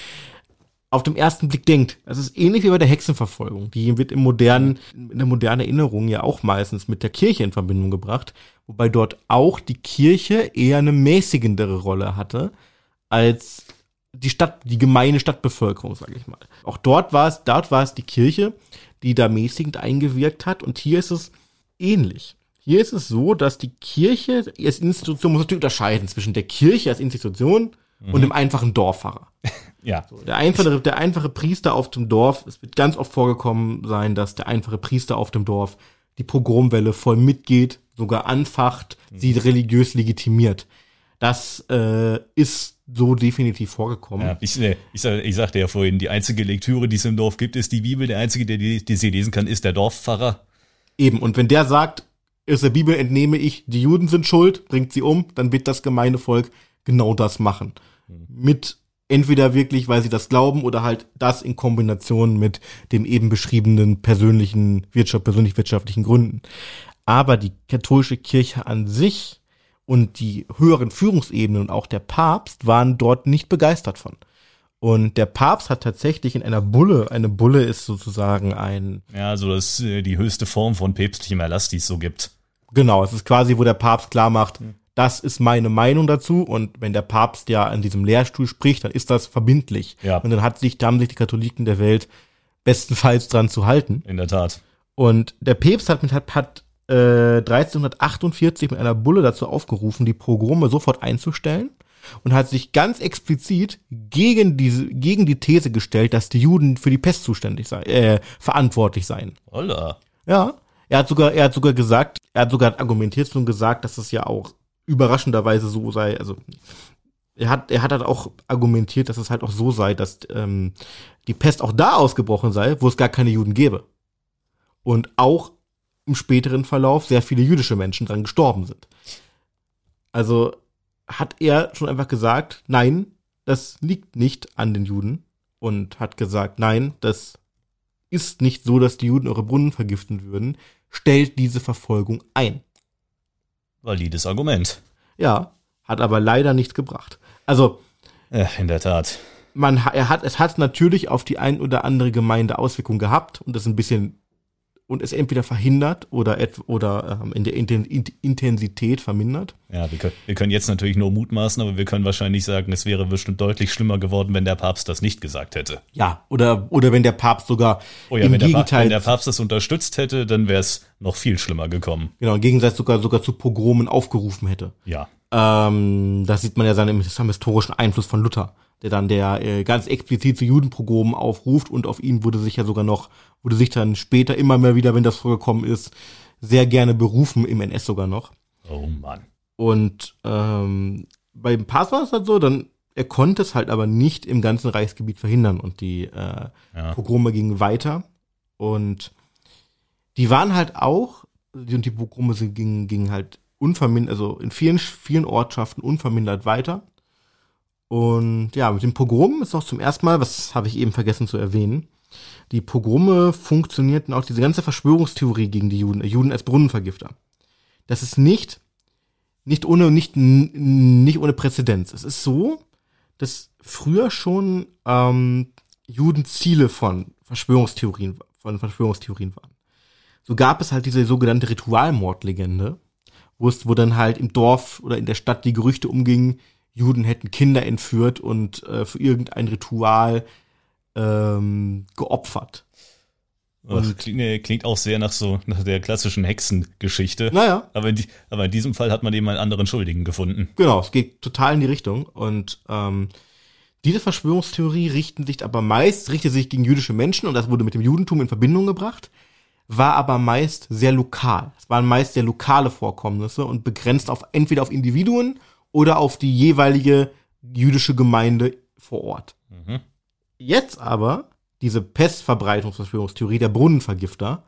auf dem ersten Blick denkt. Es ist ähnlich wie bei der Hexenverfolgung. Die wird im modernen, in der modernen Erinnerung ja auch meistens mit der Kirche in Verbindung gebracht, wobei dort auch die Kirche eher eine mäßigendere Rolle hatte als die Stadt, die gemeine Stadtbevölkerung, sage ich mal. Auch dort war es, dort war es die Kirche, die da mäßigend eingewirkt hat und hier ist es ähnlich. Hier ist es so, dass die Kirche als Institution muss natürlich unterscheiden zwischen der Kirche als Institution und dem einfachen Dorffahrer. Ja. Der einfache, der einfache Priester auf dem Dorf, es wird ganz oft vorgekommen sein, dass der einfache Priester auf dem Dorf die Pogromwelle voll mitgeht, sogar anfacht, sie religiös legitimiert. Das äh, ist so definitiv vorgekommen. Ja, ich, äh, ich, ich sagte ja vorhin, die einzige Lektüre, die es im Dorf gibt, ist die Bibel. Der einzige, der die, die sie lesen kann, ist der Dorfpfarrer. Eben, und wenn der sagt, aus der Bibel entnehme ich, die Juden sind schuld, bringt sie um, dann wird das gemeine Volk genau das machen. Mit entweder wirklich, weil sie das glauben, oder halt das in Kombination mit dem eben beschriebenen persönlichen Wirtschaft, persönlich wirtschaftlichen Gründen. Aber die katholische Kirche an sich und die höheren Führungsebenen und auch der Papst waren dort nicht begeistert von. Und der Papst hat tatsächlich in einer Bulle, eine Bulle ist sozusagen ein, Ja, also das ist äh, die höchste Form von päpstlichem Erlass, die es so gibt. Genau, es ist quasi, wo der Papst klar macht, das ist meine Meinung dazu und wenn der Papst ja an diesem Lehrstuhl spricht, dann ist das verbindlich. Ja. Und dann hat sich, da haben sich die Katholiken der Welt bestenfalls dran zu halten. In der Tat. Und der Päpst hat mit hat, hat äh, 1348 mit einer Bulle dazu aufgerufen, die Pogrome sofort einzustellen und hat sich ganz explizit gegen diese gegen die These gestellt, dass die Juden für die Pest zuständig sei, äh, verantwortlich seien. Holla. Ja, er hat sogar er hat sogar gesagt, er hat sogar argumentiert und gesagt, dass es ja auch überraschenderweise so sei, also er hat, er hat halt auch argumentiert, dass es halt auch so sei, dass ähm, die Pest auch da ausgebrochen sei, wo es gar keine Juden gäbe. Und auch im späteren Verlauf sehr viele jüdische Menschen dran gestorben sind. Also hat er schon einfach gesagt, nein, das liegt nicht an den Juden. Und hat gesagt, nein, das ist nicht so, dass die Juden eure Brunnen vergiften würden. Stellt diese Verfolgung ein. Valides Argument. Ja, hat aber leider nichts gebracht. Also, in der Tat. man, er hat, es hat natürlich auf die ein oder andere Gemeinde Auswirkungen gehabt und das ein bisschen und es entweder verhindert oder oder ähm, in der Inten- Int- Intensität vermindert. Ja, wir können, wir können jetzt natürlich nur mutmaßen, aber wir können wahrscheinlich sagen, es wäre bestimmt deutlich schlimmer geworden, wenn der Papst das nicht gesagt hätte. Ja, oder oder wenn der Papst sogar Oh ja, im wenn der, Pa- Gegenteil, wenn der Papst das unterstützt hätte, dann wäre es noch viel schlimmer gekommen. genau, im Gegensatz sogar sogar zu Pogromen aufgerufen hätte. Ja. Ähm, das sieht man ja dann im am historischen Einfluss von Luther, der dann der äh, ganz explizit zu Judenprogromen aufruft und auf ihn wurde sich ja sogar noch, wurde sich dann später immer mehr wieder, wenn das vorgekommen ist, sehr gerne berufen, im NS sogar noch. Oh Mann. Und ähm, beim Papst war es halt so, dann er konnte es halt aber nicht im ganzen Reichsgebiet verhindern und die äh, Ja. Pogrome gingen weiter und die waren halt auch und die Pogrome gingen, gingen halt unvermindert, also in vielen vielen Ortschaften unvermindert weiter. Und ja, mit dem Pogrom ist auch zum ersten Mal, was habe ich eben vergessen zu erwähnen, die Pogrome funktionierten auch diese ganze Verschwörungstheorie gegen die Juden, äh, Juden als Brunnenvergifter. Das ist nicht nicht ohne nicht nicht ohne Präzedenz. Es ist so, dass früher schon ähm, Juden Ziele von Verschwörungstheorien von Verschwörungstheorien waren. So gab es halt diese sogenannte Ritualmordlegende, wo es wo dann halt im Dorf oder in der Stadt die Gerüchte umgingen, Juden hätten Kinder entführt und äh, für irgendein Ritual ähm, geopfert. Ach, klingt, klingt auch sehr nach so nach der klassischen Hexengeschichte. Naja, Aber in, die, aber in diesem Fall hat man eben einen anderen Schuldigen gefunden. Genau, es geht total in die Richtung. Und ähm, diese Verschwörungstheorie richten sich aber meist, richtet sich gegen jüdische Menschen und das wurde mit dem Judentum in Verbindung gebracht, war aber meist sehr lokal. Es waren meist sehr lokale Vorkommnisse und begrenzt auf entweder auf Individuen oder auf die jeweilige jüdische Gemeinde vor Ort. Mhm. Jetzt aber diese Pestverbreitungsverschwörungstheorie der Brunnenvergifter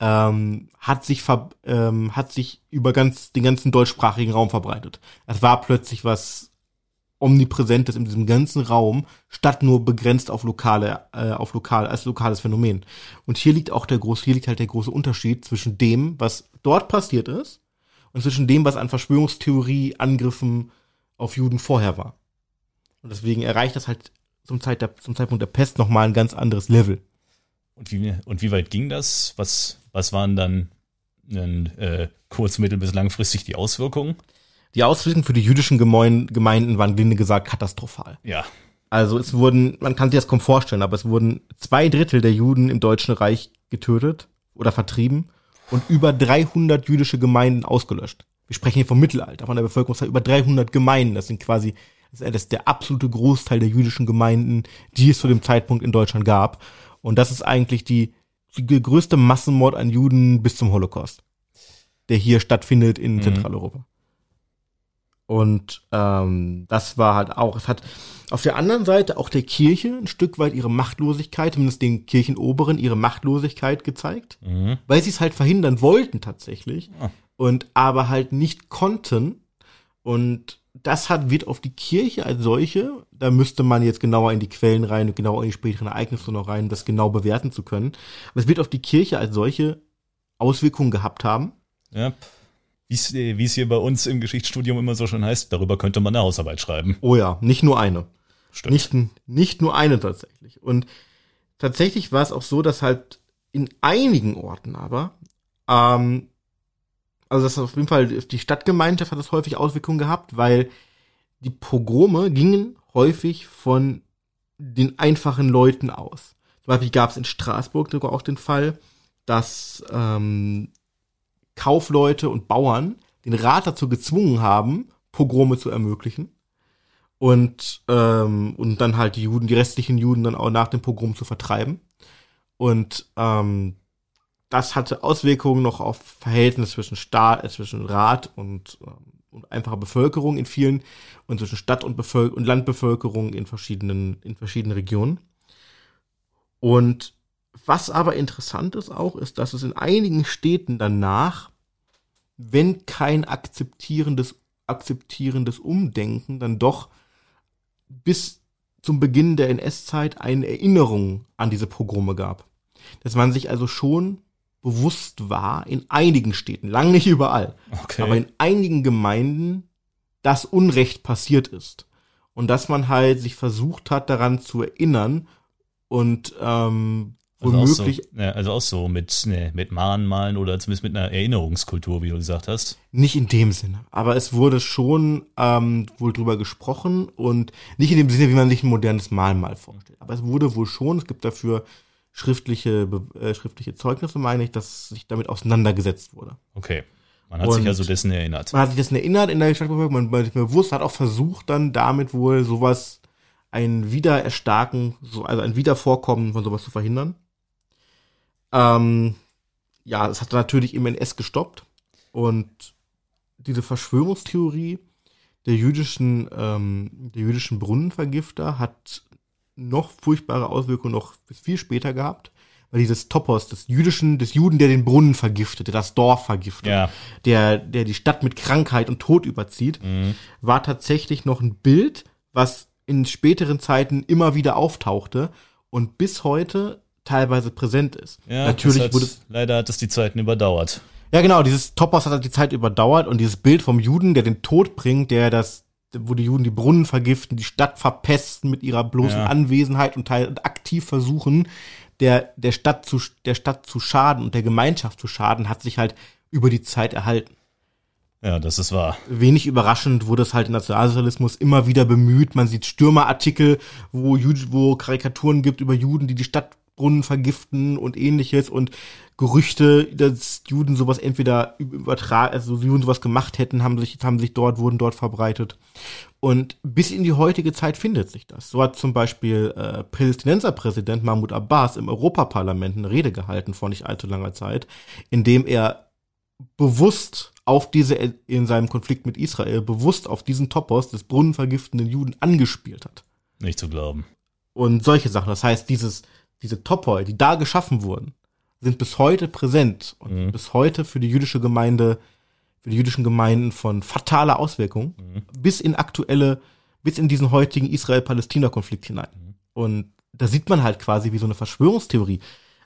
ähm, hat sich ver ähm, hat sich über ganz den ganzen deutschsprachigen Raum verbreitet. Es war plötzlich was omnipräsentes in diesem ganzen Raum, statt nur begrenzt auf lokale äh, auf lokal als lokales Phänomen. Und hier liegt auch der große hier liegt halt der große Unterschied zwischen dem, was dort passiert ist und zwischen dem, was an Verschwörungstheorie Angriffen auf Juden vorher war. Und deswegen erreicht das halt zum, Zeit der, zum Zeitpunkt der Pest nochmal ein ganz anderes Level. Und wie, und wie weit ging das? Was, was waren dann äh, kurz-, mittel- bis langfristig die Auswirkungen? Die Auswirkungen für die jüdischen Gemein Gemeinden waren gelinde gesagt katastrophal. Ja. Also es wurden, man kann sich das kaum vorstellen, aber es wurden zwei Drittel der Juden im Deutschen Reich getötet oder vertrieben und über 300 jüdische Gemeinden ausgelöscht. Wir sprechen hier vom Mittelalter, von der Bevölkerungszahl über 300 Gemeinden. Das sind quasi, das ist der absolute Großteil der jüdischen Gemeinden, die es zu dem Zeitpunkt in Deutschland gab. Und das ist eigentlich die, die größte Massenmord an Juden bis zum Holocaust, der hier stattfindet in Mhm. Zentraleuropa. Und ähm, das war halt auch, es hat auf der anderen Seite auch der Kirche ein Stück weit ihre Machtlosigkeit, zumindest den Kirchenoberen ihre Machtlosigkeit gezeigt, Mhm. weil sie es halt verhindern wollten tatsächlich Ah. und aber halt nicht konnten. Und das hat, wird auf die Kirche als solche, da müsste man jetzt genauer in die Quellen rein und genauer in die späteren Ereignisse noch rein, um das genau bewerten zu können. Aber es wird auf die Kirche als solche Auswirkungen gehabt haben. Ja. Wie es äh, es hier bei uns im Geschichtsstudium immer so schon heißt, darüber könnte man eine Hausarbeit schreiben. Oh ja, nicht nur eine. Stimmt. Nicht, nicht nur eine tatsächlich. Und tatsächlich war es auch so, dass halt in einigen Orten aber ähm, Also das ist auf jeden Fall, die Stadtgemeinschaft hat das häufig Auswirkungen gehabt, weil die Pogrome gingen häufig von den einfachen Leuten aus. Zum Beispiel gab es in Straßburg sogar auch den Fall, dass ähm, Kaufleute und Bauern den Rat dazu gezwungen haben, Pogrome zu ermöglichen und ähm, und dann halt die Juden, die restlichen Juden dann auch nach dem Pogrom zu vertreiben. Und ähm, das hatte Auswirkungen noch auf Verhältnisse zwischen Staat, äh, zwischen Rat und, ähm, und einfacher Bevölkerung in vielen und zwischen Stadt und, Bevölker und Landbevölkerung in verschiedenen in verschiedenen Regionen. Und was aber interessant ist auch, ist, dass es in einigen Städten danach, wenn kein akzeptierendes akzeptierendes Umdenken, dann doch bis zum Beginn der NS-Zeit eine Erinnerung an diese Pogrome gab. Dass man sich also schon bewusst war, in einigen Städten, lang nicht überall, Okay. aber in einigen Gemeinden, dass Unrecht passiert ist. Und dass man halt sich versucht hat, daran zu erinnern und ähm, also, auch so, womöglich ja, also auch so mit, ne, mit Mahnmalen oder zumindest mit einer Erinnerungskultur, wie du gesagt hast. Nicht in dem Sinne, aber es wurde schon ähm, wohl drüber gesprochen und nicht in dem Sinne, wie man sich ein modernes Mahnmal vorstellt. Aber es wurde wohl schon, es gibt dafür schriftliche, äh, schriftliche Zeugnisse, meine ich, dass sich damit auseinandergesetzt wurde. Okay. Man hat Und- sich also dessen erinnert. Man hat sich das erinnert in der Stadtbevölkerung, man, man ist mir bewusst, hat auch versucht dann damit wohl sowas, ein Wiedererstarken, so, also ein Wiedervorkommen von sowas zu verhindern. Ähm, ja, es hat natürlich im NS gestoppt und diese Verschwörungstheorie der jüdischen, ähm, der jüdischen Brunnenvergifter hat noch furchtbare Auswirkungen noch viel später gehabt, weil dieses Topos des jüdischen, des Juden, der den Brunnen vergiftete, das Dorf vergiftete, Ja. der, der die Stadt mit Krankheit und Tod überzieht, war tatsächlich noch ein Bild, was in späteren Zeiten immer wieder auftauchte und bis heute teilweise präsent ist. Ja, Natürlich das hat, wurde leider hat es die Zeiten überdauert. ja, genau, dieses Topos hat halt die Zeit überdauert und dieses Bild vom Juden, der den Tod bringt, der das, wo die Juden die Brunnen vergiften, die Stadt verpesten mit ihrer bloßen Ja. Anwesenheit und teil, und aktiv versuchen, der, der Stadt zu, der Stadt zu schaden und der Gemeinschaft zu schaden, hat sich halt über die Zeit erhalten. Ja, das ist wahr. Wenig überraschend wurde es halt im Nationalsozialismus immer wieder bemüht. Man sieht Stürmerartikel, wo, Jud wo Karikaturen gibt über Juden, die die Stadtbrunnen vergiften und ähnliches und Gerüchte, dass Juden sowas entweder übertragen, also Juden sowas gemacht hätten, haben sich, haben sich dort, wurden dort verbreitet. Und bis in die heutige Zeit findet sich das. So hat zum Beispiel äh, Palästinenserpräsident Mahmoud Abbas im Europaparlament eine Rede gehalten vor nicht allzu langer Zeit, in dem er bewusst auf diese, in seinem Konflikt mit Israel, bewusst auf diesen Topos des brunnenvergiftenden Juden angespielt hat. Nicht zu glauben. Und solche Sachen. Das heißt, dieses, diese Topoi, die da geschaffen wurden, sind bis heute präsent und Mhm. bis heute für die jüdische Gemeinde, für die jüdischen Gemeinden von fataler Auswirkung, bis in aktuelle, bis in diesen heutigen Israel-Palästina-Konflikt hinein. Und da sieht man halt quasi wie so eine Verschwörungstheorie,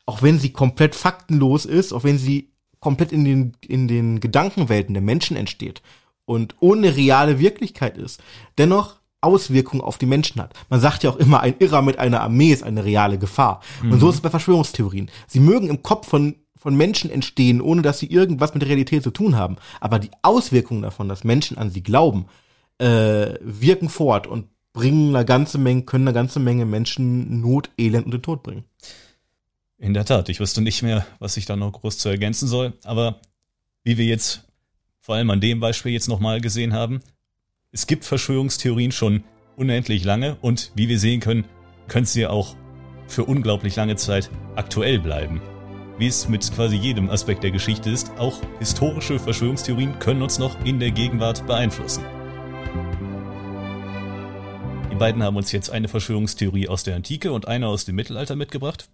auch wenn sie komplett faktenlos ist, auch wenn sie komplett in den, in den Gedankenwelten der Menschen entsteht und ohne reale Wirklichkeit ist, dennoch Auswirkungen auf die Menschen hat. Man sagt ja auch immer, ein Irrer mit einer Armee ist eine reale Gefahr. Und so ist es bei Verschwörungstheorien. Sie mögen im Kopf von, von Menschen entstehen, ohne dass sie irgendwas mit der Realität zu tun haben. Aber die Auswirkungen davon, dass Menschen an sie glauben, äh, wirken fort und bringen eine ganze Menge, können eine ganze Menge Menschen Not, Elend und den Tod bringen. In der Tat, ich wüsste nicht mehr, was ich da noch groß zu ergänzen soll. Aber wie wir jetzt vor allem an dem Beispiel jetzt nochmal gesehen haben, es gibt Verschwörungstheorien schon unendlich lange und wie wir sehen können, können sie auch für unglaublich lange Zeit aktuell bleiben. Wie es mit quasi jedem Aspekt der Geschichte ist, auch historische Verschwörungstheorien können uns noch in der Gegenwart beeinflussen. Die beiden haben uns jetzt eine Verschwörungstheorie aus der Antike und eine aus dem Mittelalter mitgebracht.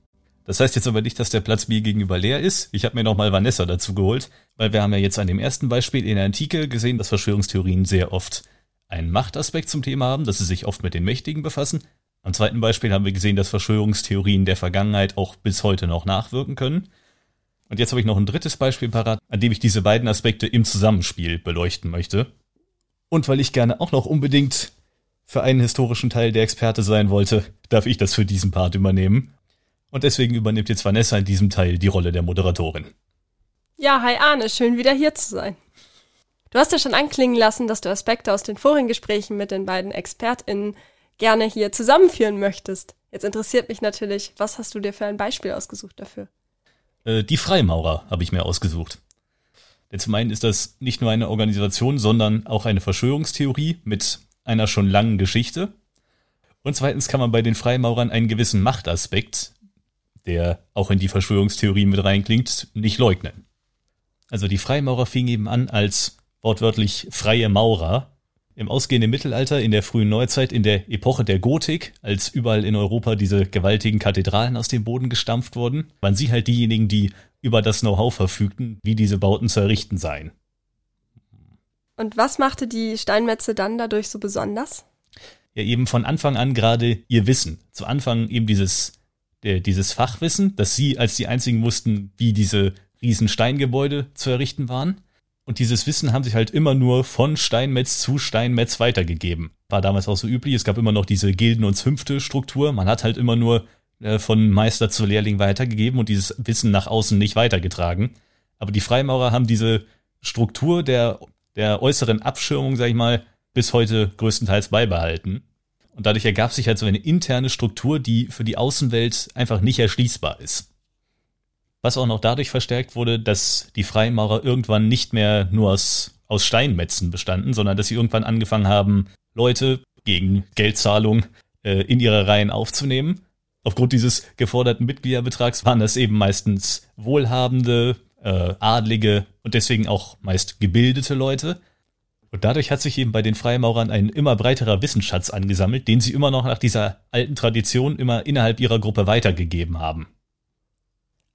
Das heißt jetzt aber nicht, dass der Platz mir gegenüber leer ist. Ich habe mir nochmal Vanessa dazu geholt, weil wir haben ja jetzt an dem ersten Beispiel in der Antike gesehen, dass Verschwörungstheorien sehr oft einen Machtaspekt zum Thema haben, dass sie sich oft mit den Mächtigen befassen. Am zweiten Beispiel haben wir gesehen, dass Verschwörungstheorien der Vergangenheit auch bis heute noch nachwirken können. Und jetzt habe ich noch ein drittes Beispiel parat, an dem ich diese beiden Aspekte im Zusammenspiel beleuchten möchte. Und weil ich gerne auch noch unbedingt für einen historischen Teil der Experte sein wollte, darf ich das für diesen Part übernehmen. Und deswegen übernimmt jetzt Vanessa in diesem Teil die Rolle der Moderatorin. Ja, hi Arne, schön wieder hier zu sein. Du hast ja schon anklingen lassen, dass du Aspekte aus den vorigen Gesprächen mit den beiden ExpertInnen gerne hier zusammenführen möchtest. Jetzt interessiert mich natürlich, was hast du dir für ein Beispiel ausgesucht dafür? Äh, die Freimaurer habe ich mir ausgesucht. Denn zum einen ist das nicht nur eine Organisation, sondern auch eine Verschwörungstheorie mit einer schon langen Geschichte. Und zweitens kann man bei den Freimaurern einen gewissen Machtaspekt, der auch in die Verschwörungstheorie mit reinklingt, nicht leugnen. Also die Freimaurer fingen eben an als wortwörtlich freie Maurer. Im ausgehenden Mittelalter, in der frühen Neuzeit, in der Epoche der Gotik, als überall in Europa diese gewaltigen Kathedralen aus dem Boden gestampft wurden, waren sie halt diejenigen, die über das Know-how verfügten, wie diese Bauten zu errichten seien. Und was machte die Steinmetze dann dadurch so besonders? Ja, eben von Anfang an gerade ihr Wissen. Zu Anfang eben dieses, der, dieses Fachwissen, dass sie als die einzigen wussten, wie diese riesen Steingebäude zu errichten waren. Und dieses Wissen haben sich halt immer nur von Steinmetz zu Steinmetz weitergegeben. War damals auch so üblich. Es gab immer noch diese Gilden- und Zünfte-Struktur. Man hat halt immer nur äh, von Meister zu Lehrling weitergegeben und dieses Wissen nach außen nicht weitergetragen. Aber die Freimaurer haben diese Struktur der, der äußeren Abschirmung, sag ich mal, bis heute größtenteils beibehalten. Und dadurch ergab sich halt so eine interne Struktur, die für die Außenwelt einfach nicht erschließbar ist was auch noch dadurch verstärkt wurde, dass die Freimaurer irgendwann nicht mehr nur aus, aus Steinmetzen bestanden, sondern dass sie irgendwann angefangen haben, Leute gegen Geldzahlung äh, in ihre Reihen aufzunehmen. Aufgrund dieses geforderten Mitgliederbetrags waren das eben meistens wohlhabende, äh, adlige und deswegen auch meist gebildete Leute. Und dadurch hat sich eben bei den Freimaurern ein immer breiterer Wissensschatz angesammelt, den sie immer noch nach dieser alten Tradition immer innerhalb ihrer Gruppe weitergegeben haben.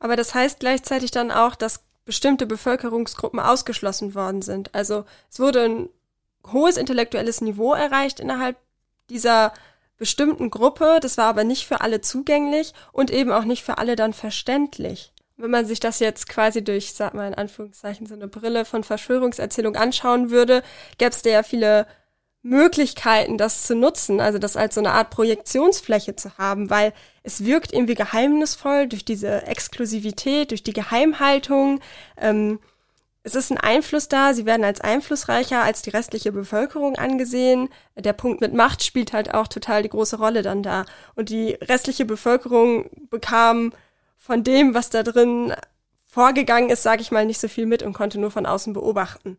Aber das heißt gleichzeitig dann auch, dass bestimmte Bevölkerungsgruppen ausgeschlossen worden sind. Also es wurde ein hohes intellektuelles Niveau erreicht innerhalb dieser bestimmten Gruppe. Das war aber nicht für alle zugänglich und eben auch nicht für alle dann verständlich. Wenn man sich das jetzt quasi durch, sag mal in Anführungszeichen, so eine Brille von Verschwörungserzählung anschauen würde, gäbe es da ja viele Möglichkeiten, das zu nutzen, also das als so eine Art Projektionsfläche zu haben, weil es wirkt irgendwie geheimnisvoll durch diese Exklusivität, durch die Geheimhaltung. Ähm, es ist ein Einfluss da, sie werden als einflussreicher als die restliche Bevölkerung angesehen. Der Punkt mit Macht spielt halt auch total die große Rolle dann da. Und die restliche Bevölkerung bekam von dem, was da drin vorgegangen ist, sage ich mal, nicht so viel mit und konnte nur von außen beobachten.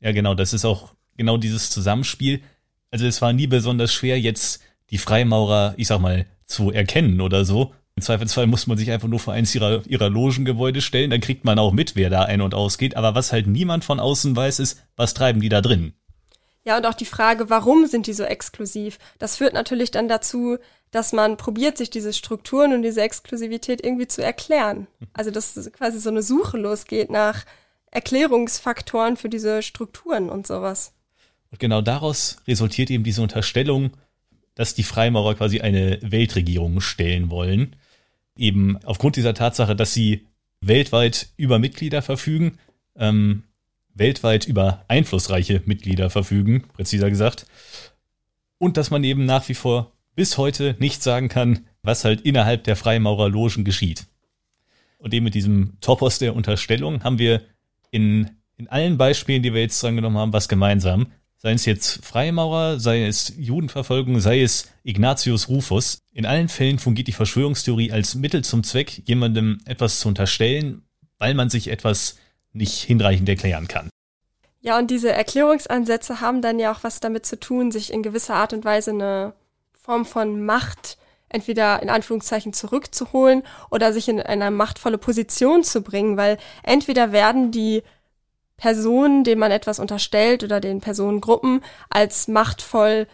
Ja, genau, das ist auch genau dieses Zusammenspiel. Also es war nie besonders schwer, jetzt die Freimaurer, ich sag mal, zu erkennen oder so. Im Zweifelsfall muss man sich einfach nur vor eins ihrer, ihrer Logengebäude stellen, dann kriegt man auch mit, wer da ein- und ausgeht. Aber was halt niemand von außen weiß, ist, was treiben die da drin? Ja, und auch die Frage, warum sind die so exklusiv? Das führt natürlich dann dazu, dass man probiert, sich diese Strukturen und diese Exklusivität irgendwie zu erklären. Also, dass quasi so eine Suche losgeht nach Erklärungsfaktoren für diese Strukturen und sowas. Und genau daraus resultiert eben diese Unterstellung, dass die Freimaurer quasi eine Weltregierung stellen wollen. Eben aufgrund dieser Tatsache, dass sie weltweit über Mitglieder verfügen, ähm, weltweit über einflussreiche Mitglieder verfügen, präziser gesagt. Und dass man eben nach wie vor bis heute nicht sagen kann, was halt innerhalb der Freimaurerlogen geschieht. Und eben mit diesem Topos der Unterstellung haben wir in, in allen Beispielen, die wir jetzt dran genommen haben, was gemeinsam sei es jetzt Freimaurer, sei es Judenverfolgung, sei es Ignatius Rufus. In allen Fällen fungiert die Verschwörungstheorie als Mittel zum Zweck, jemandem etwas zu unterstellen, weil man sich etwas nicht hinreichend erklären kann. Ja, und diese Erklärungsansätze haben dann ja auch was damit zu tun, sich in gewisser Art und Weise eine Form von Macht entweder in Anführungszeichen zurückzuholen oder sich in eine machtvolle Position zu bringen, weil entweder werden die Personen, denen man etwas unterstellt oder den Personengruppen als machtvoll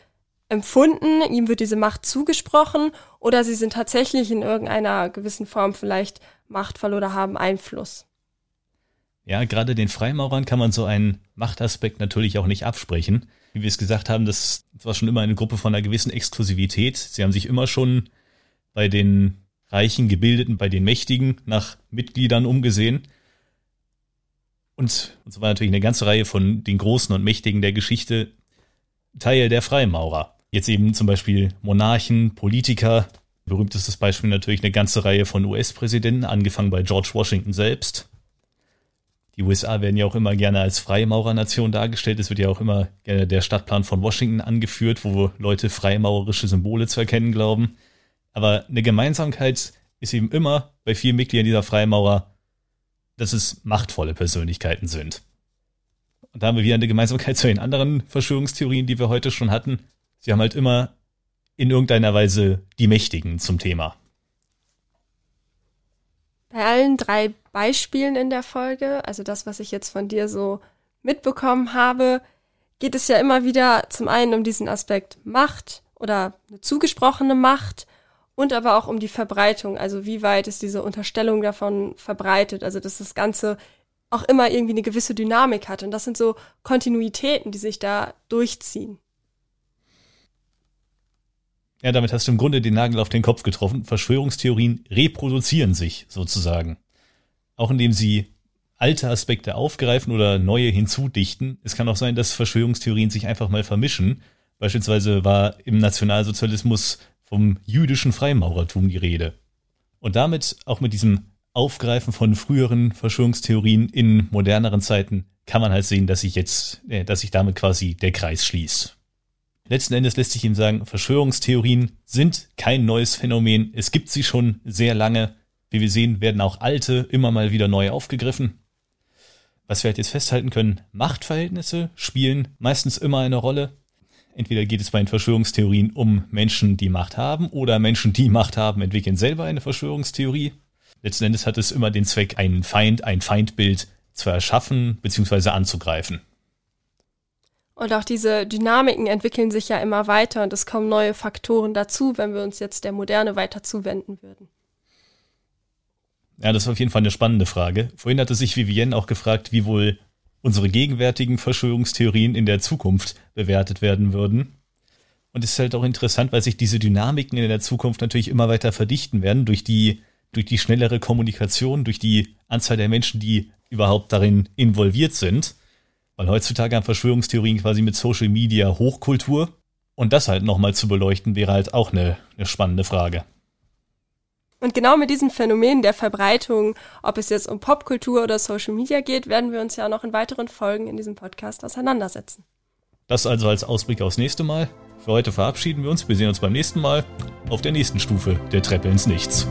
empfunden, ihm wird diese Macht zugesprochen oder sie sind tatsächlich in irgendeiner gewissen Form vielleicht machtvoll oder haben Einfluss. Ja, gerade den Freimaurern kann man so einen Machtaspekt natürlich auch nicht absprechen. Wie wir es gesagt haben, das war schon immer eine Gruppe von einer gewissen Exklusivität. Sie haben sich immer schon bei den Reichen, Gebildeten, bei den Mächtigen nach Mitgliedern umgesehen. Und, und so war natürlich eine ganze Reihe von den Großen und Mächtigen der Geschichte Teil der Freimaurer. Jetzt eben zum Beispiel Monarchen, Politiker, berühmtestes Beispiel natürlich eine ganze Reihe von US-Präsidenten, angefangen bei George Washington selbst. Die USA werden ja auch immer gerne als Freimaurernation dargestellt. Es wird ja auch immer gerne der Stadtplan von Washington angeführt, wo Leute freimaurerische Symbole zu erkennen glauben. Aber eine Gemeinsamkeit ist eben immer bei vielen Mitgliedern dieser Freimaurer, dass es machtvolle Persönlichkeiten sind. Und da haben wir wieder eine Gemeinsamkeit zu den anderen Verschwörungstheorien, die wir heute schon hatten. Sie haben halt immer in irgendeiner Weise die Mächtigen zum Thema. Bei allen drei Beispielen in der Folge, also das, was ich jetzt von dir so mitbekommen habe, geht es ja immer wieder zum einen um diesen Aspekt Macht oder eine zugesprochene Macht und aber auch um die Verbreitung, also wie weit ist diese Unterstellung davon verbreitet, also dass das Ganze auch immer irgendwie eine gewisse Dynamik hat. Und das sind so Kontinuitäten, die sich da durchziehen. Ja, damit hast du im Grunde den Nagel auf den Kopf getroffen. Verschwörungstheorien reproduzieren sich sozusagen. Auch indem sie alte Aspekte aufgreifen oder neue hinzudichten. Es kann auch sein, dass Verschwörungstheorien sich einfach mal vermischen. Beispielsweise war im Nationalsozialismus vom jüdischen Freimaurertum die Rede. Und damit auch mit diesem Aufgreifen von früheren Verschwörungstheorien in moderneren Zeiten kann man halt sehen, dass sich jetzt, äh, dass sich damit quasi der Kreis schließt. Letzten Endes lässt sich ihm sagen, Verschwörungstheorien sind kein neues Phänomen. Es gibt sie schon sehr lange. Wie wir sehen, werden auch alte immer mal wieder neu aufgegriffen. Was wir halt jetzt festhalten können, Machtverhältnisse spielen meistens immer eine Rolle. Entweder geht es bei den Verschwörungstheorien um Menschen, die Macht haben, oder Menschen, die Macht haben, entwickeln selber eine Verschwörungstheorie. Letzten Endes hat es immer den Zweck, einen Feind, ein Feindbild zu erschaffen bzw. anzugreifen. Und auch diese Dynamiken entwickeln sich ja immer weiter und es kommen neue Faktoren dazu, wenn wir uns jetzt der Moderne weiter zuwenden würden. Ja, das ist auf jeden Fall eine spannende Frage. Vorhin hatte sich Vivienne auch gefragt, wie wohl unsere gegenwärtigen Verschwörungstheorien in der Zukunft bewertet werden würden. Und es ist halt auch interessant, weil sich diese Dynamiken in der Zukunft natürlich immer weiter verdichten werden durch die durch die schnellere Kommunikation, durch die Anzahl der Menschen, die überhaupt darin involviert sind. Weil heutzutage haben Verschwörungstheorien quasi mit Social Media Hochkultur. Und das halt nochmal zu beleuchten, wäre halt auch eine, eine spannende Frage. Und genau mit diesem Phänomen der Verbreitung, ob es jetzt um Popkultur oder Social Media geht, werden wir uns ja noch in weiteren Folgen in diesem Podcast auseinandersetzen. Das also als Ausblick aufs nächste Mal. Für heute verabschieden wir uns. Wir sehen uns beim nächsten Mal auf der nächsten Stufe der Treppe ins Nichts.